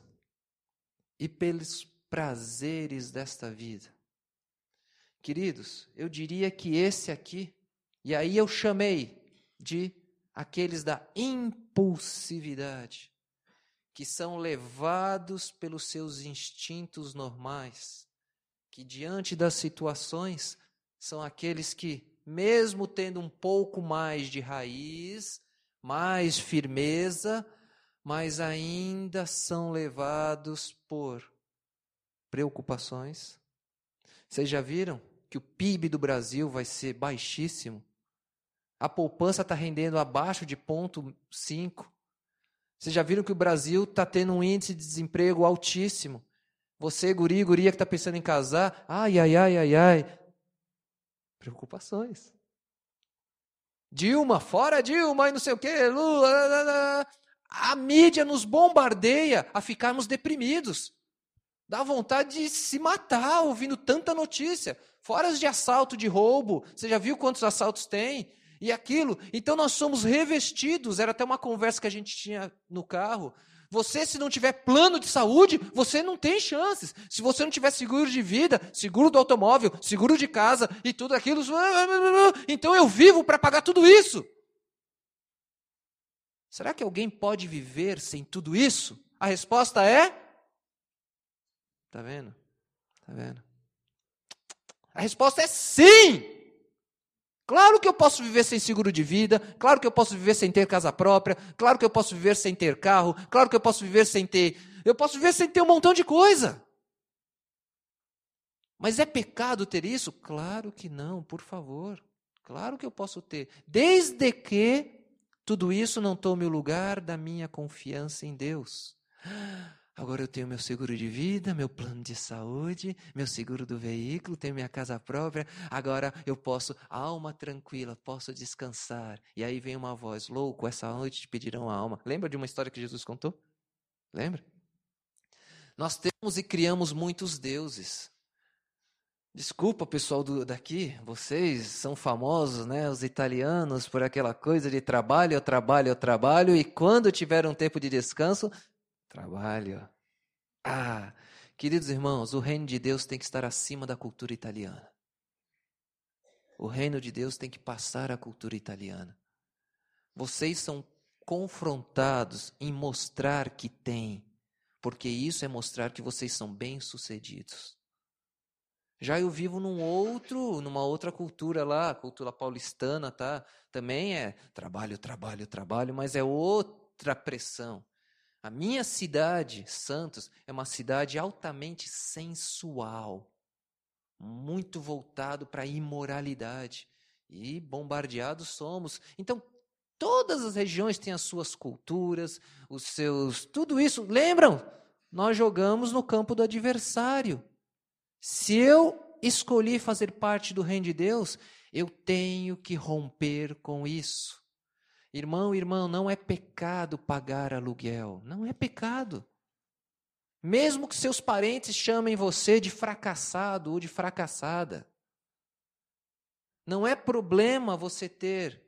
Speaker 1: e pelos prazeres desta vida. Queridos, eu diria que esse aqui, e aí eu chamei de aqueles da impulsividade, que são levados pelos seus instintos normais, que diante das situações são aqueles que, mesmo tendo um pouco mais de raiz, mais firmeza, mas ainda são levados por preocupações. Vocês já viram que o PIB do Brasil vai ser baixíssimo? A poupança está rendendo abaixo de ponto 5. Vocês já viram que o Brasil está tendo um índice de desemprego altíssimo? Você, guri, guria que está pensando em casar, ai, ai, ai, ai, ai. Preocupações. Dilma, fora Dilma, e não sei o quê, Lula. A mídia nos bombardeia a ficarmos deprimidos. Dá vontade de se matar ouvindo tanta notícia. Fora de assalto, de roubo. Você já viu quantos assaltos tem? E aquilo. Então nós somos revestidos. Era até uma conversa que a gente tinha no carro. Você, se não tiver plano de saúde, você não tem chances. Se você não tiver seguro de vida, seguro do automóvel, seguro de casa e tudo aquilo, então eu vivo para pagar tudo isso. Será que alguém pode viver sem tudo isso? A resposta é: Tá vendo? Tá vendo? A resposta é sim! Claro que eu posso viver sem seguro de vida, claro que eu posso viver sem ter casa própria, claro que eu posso viver sem ter carro, claro que eu posso viver sem ter. Eu posso viver sem ter um montão de coisa. Mas é pecado ter isso? Claro que não, por favor. Claro que eu posso ter. Desde que tudo isso não tome o lugar da minha confiança em Deus. Agora eu tenho meu seguro de vida, meu plano de saúde, meu seguro do veículo, tenho minha casa própria. Agora eu posso, alma tranquila, posso descansar. E aí vem uma voz: Louco, essa noite te pedirão a alma. Lembra de uma história que Jesus contou? Lembra? Nós temos e criamos muitos deuses. Desculpa, pessoal do, daqui, vocês são famosos, né? Os italianos, por aquela coisa de trabalho, trabalho, trabalho, e quando tiver um tempo de descanso, trabalho. Ah, queridos irmãos, o reino de Deus tem que estar acima da cultura italiana. O reino de Deus tem que passar a cultura italiana. Vocês são confrontados em mostrar que têm, porque isso é mostrar que vocês são bem-sucedidos. Já eu vivo num outro, numa outra cultura lá, cultura paulistana, tá? Também é trabalho, trabalho, trabalho, mas é outra pressão. A minha cidade, Santos, é uma cidade altamente sensual, muito voltado para a imoralidade. E bombardeados somos. Então, todas as regiões têm as suas culturas, os seus. Tudo isso. Lembram? Nós jogamos no campo do adversário. Se eu escolhi fazer parte do reino de Deus, eu tenho que romper com isso. Irmão, irmão, não é pecado pagar aluguel. Não é pecado. Mesmo que seus parentes chamem você de fracassado ou de fracassada. Não é problema você ter,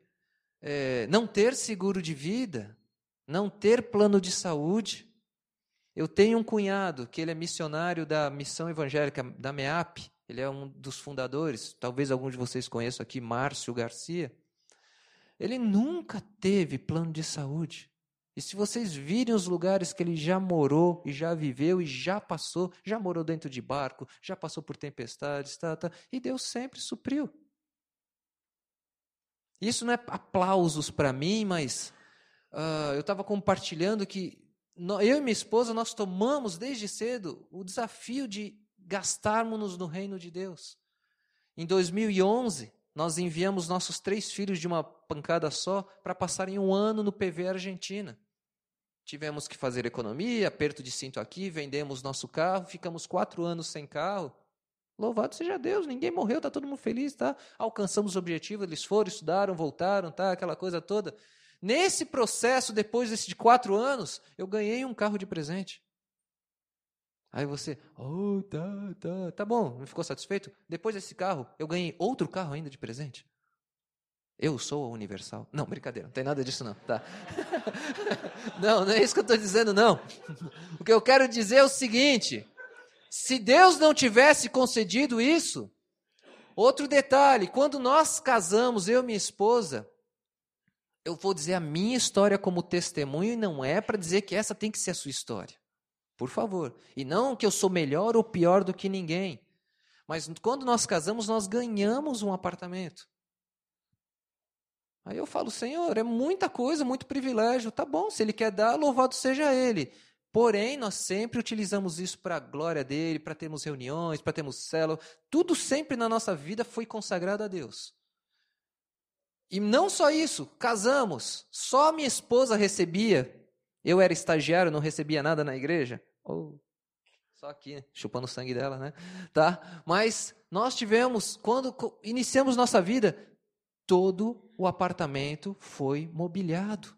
Speaker 1: é, não ter seguro de vida, não ter plano de saúde. Eu tenho um cunhado que ele é missionário da missão evangélica da MEAP. Ele é um dos fundadores. Talvez alguns de vocês conheçam aqui, Márcio Garcia. Ele nunca teve plano de saúde. E se vocês virem os lugares que ele já morou e já viveu e já passou, já morou dentro de barco, já passou por tempestades, tá, tá, e Deus sempre supriu. Isso não é aplausos para mim, mas uh, eu estava compartilhando que eu e minha esposa nós tomamos desde cedo o desafio de gastarmos no reino de Deus. Em 2011, nós enviamos nossos três filhos de uma pancada só para passarem um ano no PV Argentina. Tivemos que fazer economia, aperto de cinto aqui, vendemos nosso carro, ficamos quatro anos sem carro. Louvado seja Deus, ninguém morreu, está todo mundo feliz, tá? Alcançamos o objetivo, eles foram, estudaram, voltaram, tá? Aquela coisa toda. Nesse processo, depois de quatro anos, eu ganhei um carro de presente. Aí você, oh, tá, tá, tá bom, não ficou satisfeito? Depois desse carro, eu ganhei outro carro ainda de presente. Eu sou a Universal. Não, brincadeira, não tem nada disso não, tá? não, não é isso que eu estou dizendo, não. O que eu quero dizer é o seguinte: se Deus não tivesse concedido isso, outro detalhe, quando nós casamos, eu e minha esposa, eu vou dizer a minha história como testemunho e não é para dizer que essa tem que ser a sua história. Por favor. E não que eu sou melhor ou pior do que ninguém. Mas quando nós casamos, nós ganhamos um apartamento. Aí eu falo, Senhor, é muita coisa, muito privilégio. Tá bom, se Ele quer dar, louvado seja Ele. Porém, nós sempre utilizamos isso para a glória dele, para termos reuniões, para termos célula. Tudo sempre na nossa vida foi consagrado a Deus. E não só isso, casamos. Só minha esposa recebia eu era estagiário, não recebia nada na igreja. Oh, só aqui, chupando o sangue dela, né? Tá? Mas nós tivemos, quando iniciamos nossa vida, todo o apartamento foi mobiliado.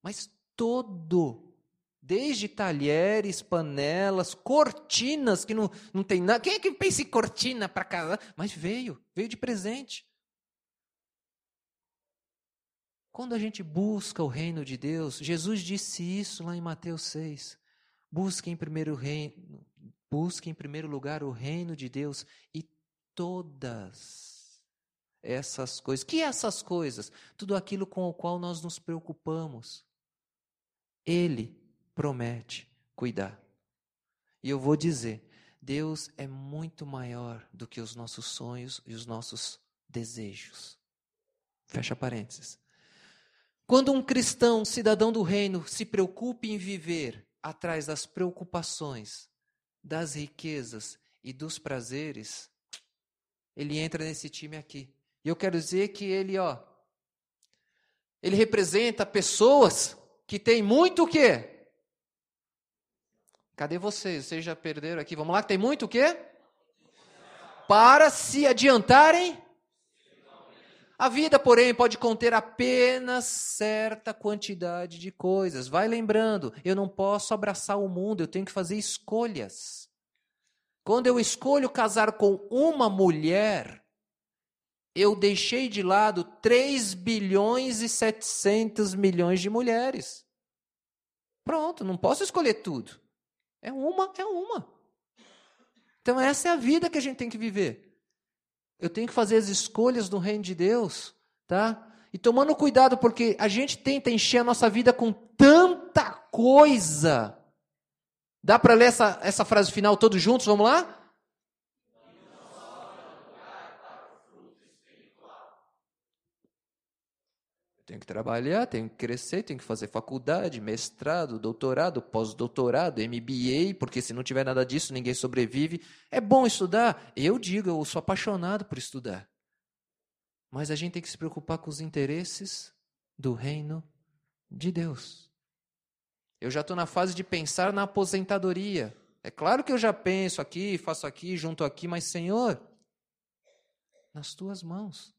Speaker 1: Mas todo. Desde talheres, panelas, cortinas, que não, não tem nada. Quem é que pensa em cortina para casa? Mas veio, veio de presente. Quando a gente busca o reino de Deus, Jesus disse isso lá em Mateus 6. Busque em primeiro reino, busque em primeiro lugar o reino de Deus e todas essas coisas. Que essas coisas? Tudo aquilo com o qual nós nos preocupamos. Ele promete cuidar. E eu vou dizer, Deus é muito maior do que os nossos sonhos e os nossos desejos. Fecha parênteses. Quando um cristão, cidadão do reino, se preocupa em viver atrás das preocupações, das riquezas e dos prazeres, ele entra nesse time aqui. E eu quero dizer que ele, ó, ele representa pessoas que têm muito o quê? Cadê vocês? Vocês já perderam aqui? Vamos lá, que tem muito o quê? Para se adiantarem a vida, porém, pode conter apenas certa quantidade de coisas. Vai lembrando, eu não posso abraçar o mundo, eu tenho que fazer escolhas. Quando eu escolho casar com uma mulher, eu deixei de lado 3 bilhões e 700 milhões de mulheres. Pronto, não posso escolher tudo. É uma, é uma. Então, essa é a vida que a gente tem que viver. Eu tenho que fazer as escolhas no reino de Deus, tá? E tomando cuidado, porque a gente tenta encher a nossa vida com tanta coisa. Dá para ler essa, essa frase final todos juntos? Vamos lá? Tenho que trabalhar, tenho que crescer, tenho que fazer faculdade, mestrado, doutorado, pós-doutorado, MBA, porque se não tiver nada disso, ninguém sobrevive. É bom estudar. Eu digo, eu sou apaixonado por estudar. Mas a gente tem que se preocupar com os interesses do reino de Deus. Eu já estou na fase de pensar na aposentadoria. É claro que eu já penso aqui, faço aqui, junto aqui, mas Senhor, nas tuas mãos.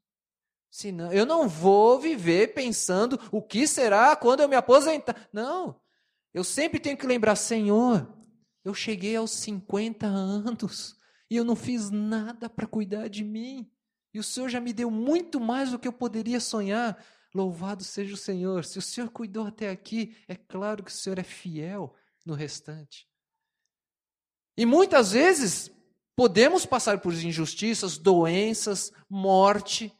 Speaker 1: Senão, eu não vou viver pensando o que será quando eu me aposentar. Não. Eu sempre tenho que lembrar, Senhor, eu cheguei aos 50 anos e eu não fiz nada para cuidar de mim. E o Senhor já me deu muito mais do que eu poderia sonhar. Louvado seja o Senhor. Se o Senhor cuidou até aqui, é claro que o Senhor é fiel no restante. E muitas vezes podemos passar por injustiças, doenças, morte,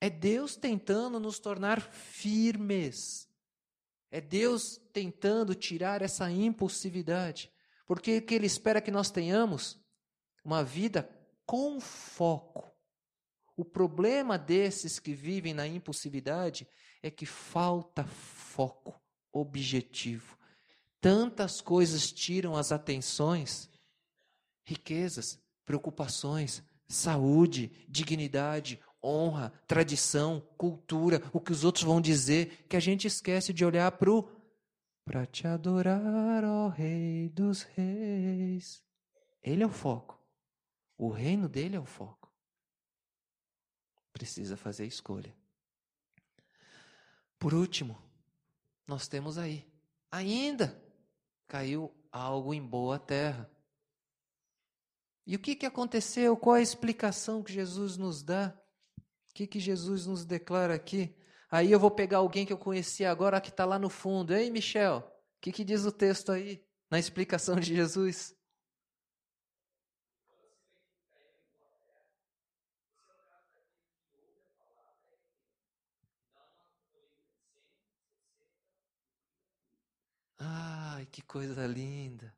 Speaker 1: é Deus tentando nos tornar firmes. É Deus tentando tirar essa impulsividade. Porque que Ele espera que nós tenhamos? Uma vida com foco. O problema desses que vivem na impulsividade é que falta foco, objetivo. Tantas coisas tiram as atenções, riquezas, preocupações, saúde, dignidade, honra, tradição, cultura, o que os outros vão dizer, que a gente esquece de olhar para o para te adorar, ó Rei dos Reis. Ele é o foco. O reino dele é o foco. Precisa fazer escolha. Por último, nós temos aí, ainda caiu algo em boa terra. E o que, que aconteceu? Qual a explicação que Jesus nos dá? Que, que Jesus nos declara aqui? Aí eu vou pegar alguém que eu conheci agora que está lá no fundo. Ei, Michel, o que, que diz o texto aí, na explicação de Jesus? Ai, que coisa linda!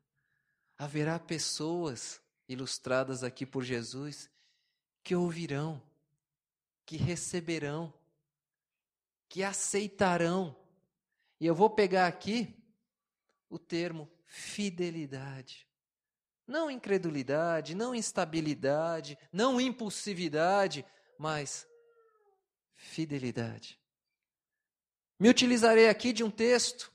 Speaker 1: Haverá pessoas ilustradas aqui por Jesus que ouvirão que receberão, que aceitarão. E eu vou pegar aqui o termo fidelidade. Não incredulidade, não instabilidade, não impulsividade, mas fidelidade. Me utilizarei aqui de um texto,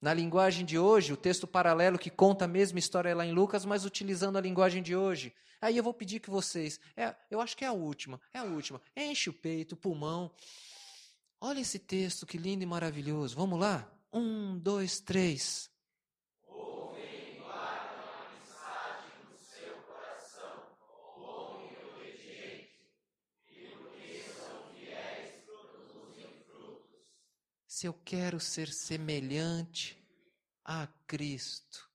Speaker 1: na linguagem de hoje, o texto paralelo que conta a mesma história lá em Lucas, mas utilizando a linguagem de hoje. Aí eu vou pedir que vocês, é, eu acho que é a última, é a última. Enche o peito, o pulmão. Olha esse texto, que lindo e maravilhoso. Vamos lá? Um, dois, três. Se eu quero ser semelhante a Cristo,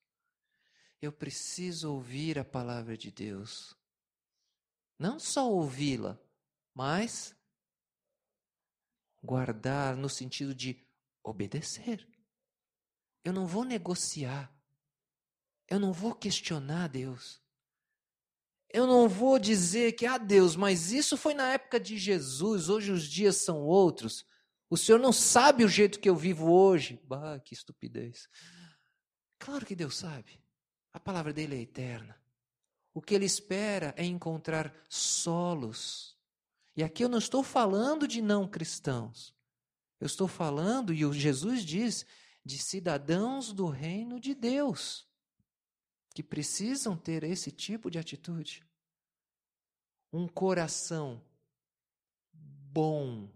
Speaker 1: eu preciso ouvir a palavra de Deus. Não só ouvi-la, mas guardar no sentido de obedecer. Eu não vou negociar. Eu não vou questionar Deus. Eu não vou dizer que, ah, Deus, mas isso foi na época de Jesus, hoje os dias são outros. O Senhor não sabe o jeito que eu vivo hoje. Bah, que estupidez. Claro que Deus sabe. A palavra dele é eterna. O que ele espera é encontrar solos. E aqui eu não estou falando de não cristãos. Eu estou falando, e o Jesus diz, de cidadãos do reino de Deus, que precisam ter esse tipo de atitude. Um coração bom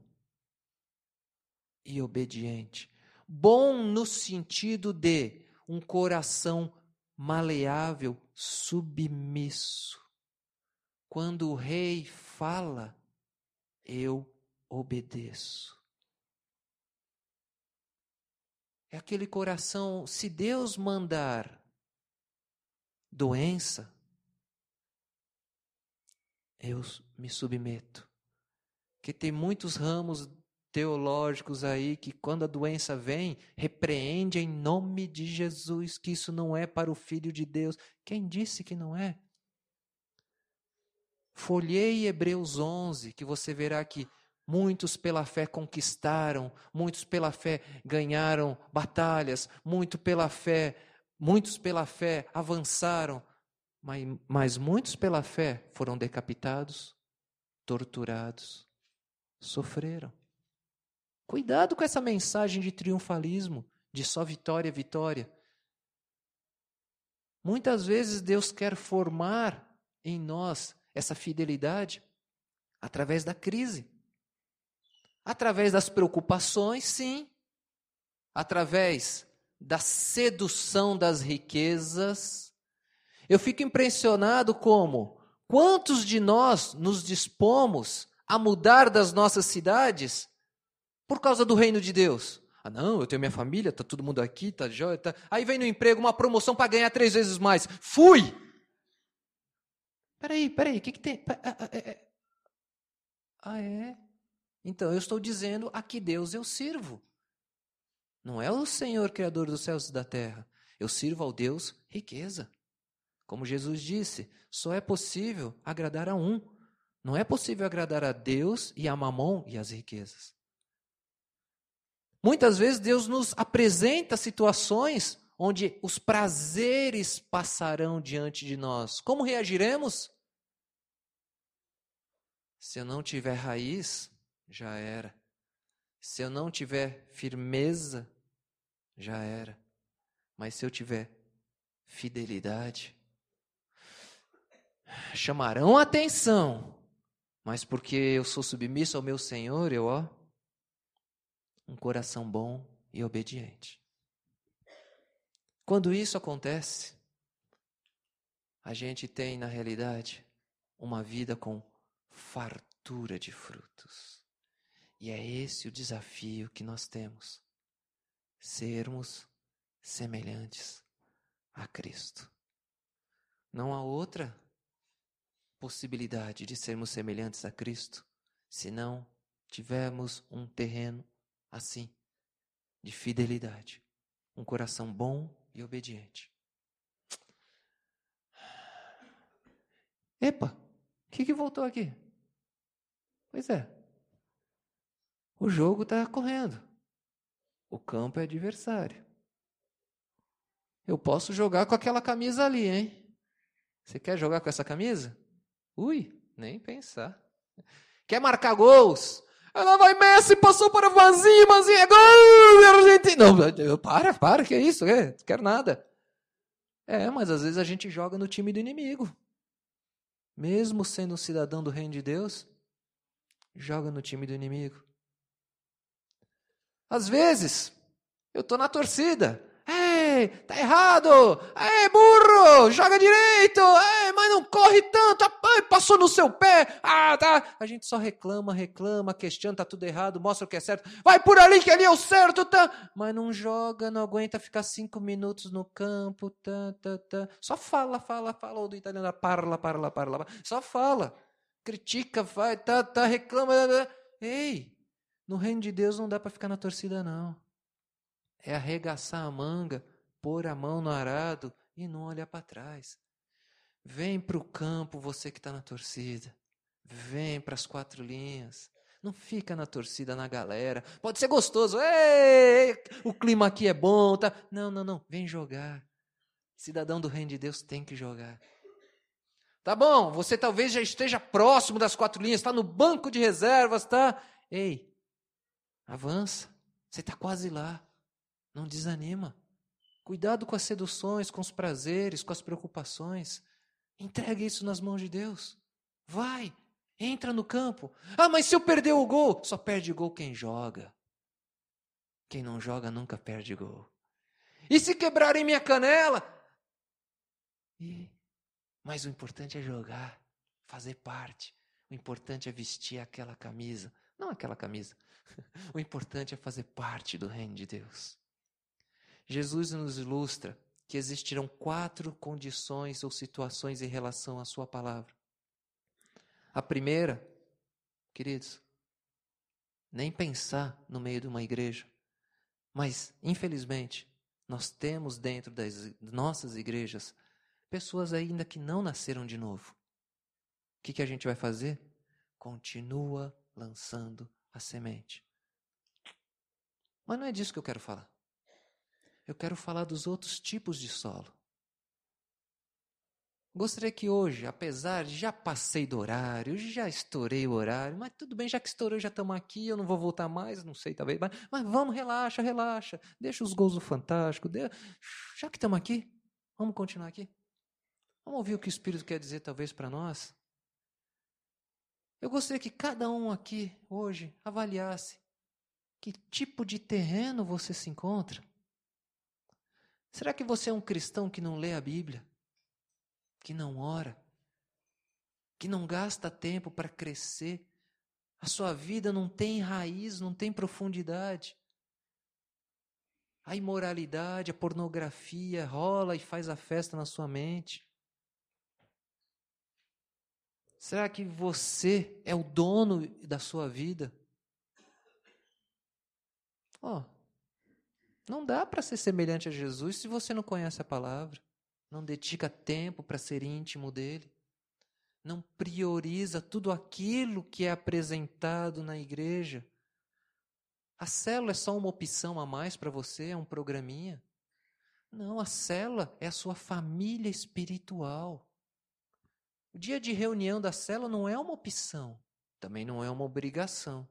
Speaker 1: e obediente. Bom no sentido de um coração maleável, submisso. Quando o rei fala, eu obedeço. É aquele coração, se Deus mandar doença, eu me submeto. Que tem muitos ramos teológicos aí que quando a doença vem, repreende em nome de Jesus que isso não é para o filho de Deus. Quem disse que não é? Folhei Hebreus 11, que você verá que Muitos pela fé conquistaram, muitos pela fé ganharam batalhas, muito pela fé, muitos pela fé avançaram, mas, mas muitos pela fé foram decapitados, torturados, sofreram. Cuidado com essa mensagem de triunfalismo, de só vitória, vitória. Muitas vezes Deus quer formar em nós essa fidelidade através da crise. Através das preocupações, sim. Através da sedução das riquezas. Eu fico impressionado como quantos de nós nos dispomos a mudar das nossas cidades por causa do reino de Deus. Ah, não, eu tenho minha família, tá todo mundo aqui, tá jóia, tá... Aí vem no emprego uma promoção para ganhar três vezes mais. Fui! Peraí, peraí, o que, que tem? Ah, é, é. ah, é? Então eu estou dizendo a que Deus eu sirvo. Não é o Senhor Criador dos céus e da terra. Eu sirvo ao Deus riqueza. Como Jesus disse, só é possível agradar a um. Não é possível agradar a Deus e a Mamon e as riquezas. Muitas vezes Deus nos apresenta situações onde os prazeres passarão diante de nós. Como reagiremos? Se eu não tiver raiz, já era. Se eu não tiver firmeza, já era. Mas se eu tiver fidelidade, chamarão atenção. Mas porque eu sou submisso ao meu Senhor, eu ó, um coração bom e obediente. Quando isso acontece, a gente tem, na realidade, uma vida com fartura de frutos. E é esse o desafio que nós temos: sermos semelhantes a Cristo. Não há outra possibilidade de sermos semelhantes a Cristo se não tivermos um terreno assim, de fidelidade, um coração bom e obediente. Epa, o que, que voltou aqui? Pois é, o jogo está correndo, o campo é adversário. Eu posso jogar com aquela camisa ali, hein? Você quer jogar com essa camisa? Ui, nem pensar. Quer marcar gols? Ela vai, Messi passou para Vanzinho, Vanzinho é gol, Argentina. Não, para, para, que é isso? É, não quero nada. É, mas às vezes a gente joga no time do inimigo. Mesmo sendo um cidadão do reino de Deus, joga no time do inimigo. Às vezes, eu estou na torcida. Ei, tá errado! Ei, burro! Joga direito! Ei, mas não corre tanto! Ai, passou no seu pé! Ah, tá! A gente só reclama, reclama, questiona, tá tudo errado, mostra o que é certo. Vai por ali que ali é o certo, tá? Mas não joga, não aguenta ficar cinco minutos no campo, tá, tá, tá. Só fala, fala, fala, ou do italiano, parla, parla, parla. Só fala. Critica, vai, tá, tá, reclama. Tá, tá. Ei, no reino de Deus não dá para ficar na torcida, não é arregaçar a manga, pôr a mão no arado e não olhar para trás. Vem para o campo, você que está na torcida. Vem para as quatro linhas. Não fica na torcida, na galera. Pode ser gostoso. Ei, o clima aqui é bom. Tá? Não, não, não. Vem jogar. Cidadão do reino de Deus tem que jogar. Tá bom, você talvez já esteja próximo das quatro linhas, está no banco de reservas, tá? Ei, avança. Você está quase lá. Não desanima. Cuidado com as seduções, com os prazeres, com as preocupações. Entregue isso nas mãos de Deus. Vai, entra no campo. Ah, mas se eu perder o gol, só perde gol quem joga. Quem não joga nunca perde gol. E se quebrarem minha canela? E... Mas o importante é jogar, fazer parte. O importante é vestir aquela camisa. Não aquela camisa. O importante é fazer parte do reino de Deus. Jesus nos ilustra que existirão quatro condições ou situações em relação à Sua palavra. A primeira, queridos, nem pensar no meio de uma igreja. Mas, infelizmente, nós temos dentro das nossas igrejas pessoas ainda que não nasceram de novo. O que, que a gente vai fazer? Continua lançando a semente. Mas não é disso que eu quero falar. Eu quero falar dos outros tipos de solo. Gostaria que hoje, apesar de já passei do horário, já estourei o horário, mas tudo bem, já que estourou, já estamos aqui, eu não vou voltar mais, não sei, talvez, mas, mas vamos, relaxa, relaxa, deixa os gols do Fantástico, já que estamos aqui, vamos continuar aqui. Vamos ouvir o que o Espírito quer dizer, talvez, para nós? Eu gostaria que cada um aqui, hoje, avaliasse que tipo de terreno você se encontra. Será que você é um cristão que não lê a Bíblia? que não ora, que não gasta tempo para crescer, a sua vida não tem raiz, não tem profundidade. A imoralidade, a pornografia rola e faz a festa na sua mente. Será que você é o dono da sua vida? Ó, oh, não dá para ser semelhante a Jesus se você não conhece a palavra não dedica tempo para ser íntimo dele, não prioriza tudo aquilo que é apresentado na igreja. A célula é só uma opção a mais para você, é um programinha. Não, a célula é a sua família espiritual. O dia de reunião da célula não é uma opção, também não é uma obrigação.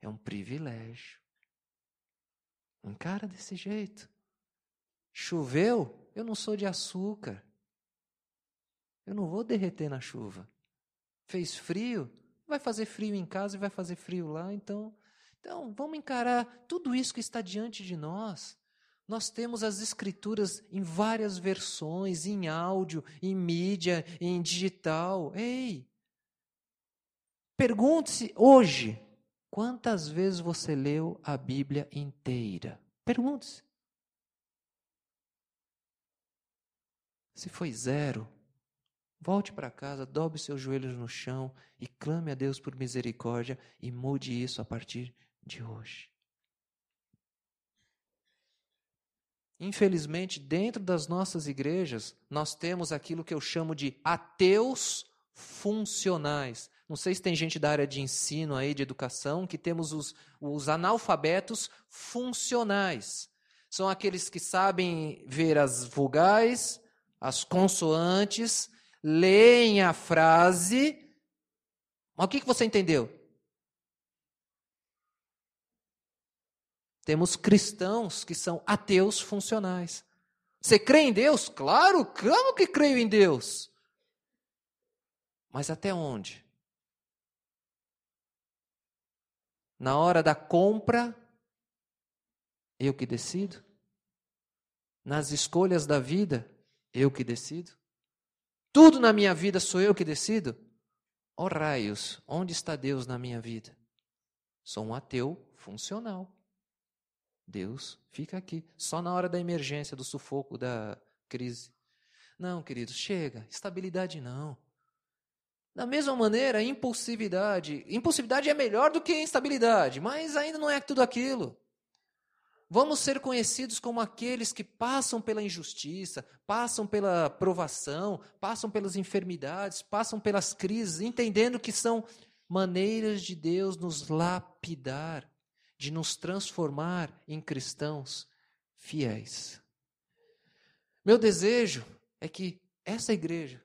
Speaker 1: É um privilégio. Encara desse jeito. Choveu, eu não sou de açúcar. Eu não vou derreter na chuva. Fez frio, vai fazer frio em casa e vai fazer frio lá, então, então vamos encarar tudo isso que está diante de nós. Nós temos as escrituras em várias versões, em áudio, em mídia, em digital. Ei! Pergunte-se hoje, quantas vezes você leu a Bíblia inteira? Pergunte-se. Se foi zero, volte para casa, dobre seus joelhos no chão e clame a Deus por misericórdia e mude isso a partir de hoje. Infelizmente, dentro das nossas igrejas, nós temos aquilo que eu chamo de ateus funcionais. Não sei se tem gente da área de ensino aí, de educação, que temos os, os analfabetos funcionais. São aqueles que sabem ver as vogais, as consoantes, leem a frase. Mas o que, que você entendeu? Temos cristãos que são ateus funcionais. Você crê em Deus? Claro, claro que creio em Deus. Mas até onde? Na hora da compra, eu que decido? Nas escolhas da vida, eu que decido? Tudo na minha vida sou eu que decido? Oh, raios, onde está Deus na minha vida? Sou um ateu funcional. Deus fica aqui, só na hora da emergência, do sufoco, da crise. Não, queridos, chega, estabilidade não. Da mesma maneira, impulsividade. Impulsividade é melhor do que instabilidade, mas ainda não é tudo aquilo. Vamos ser conhecidos como aqueles que passam pela injustiça, passam pela provação, passam pelas enfermidades, passam pelas crises, entendendo que são maneiras de Deus nos lapidar, de nos transformar em cristãos fiéis. Meu desejo é que essa igreja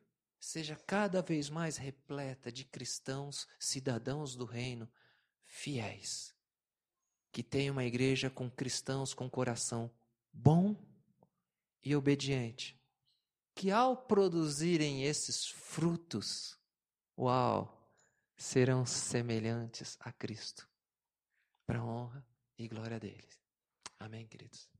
Speaker 1: seja cada vez mais repleta de cristãos, cidadãos do reino, fiéis que tenha uma igreja com cristãos com coração bom e obediente, que ao produzirem esses frutos, uau, serão semelhantes a Cristo, para honra e glória dele. Amém, queridos?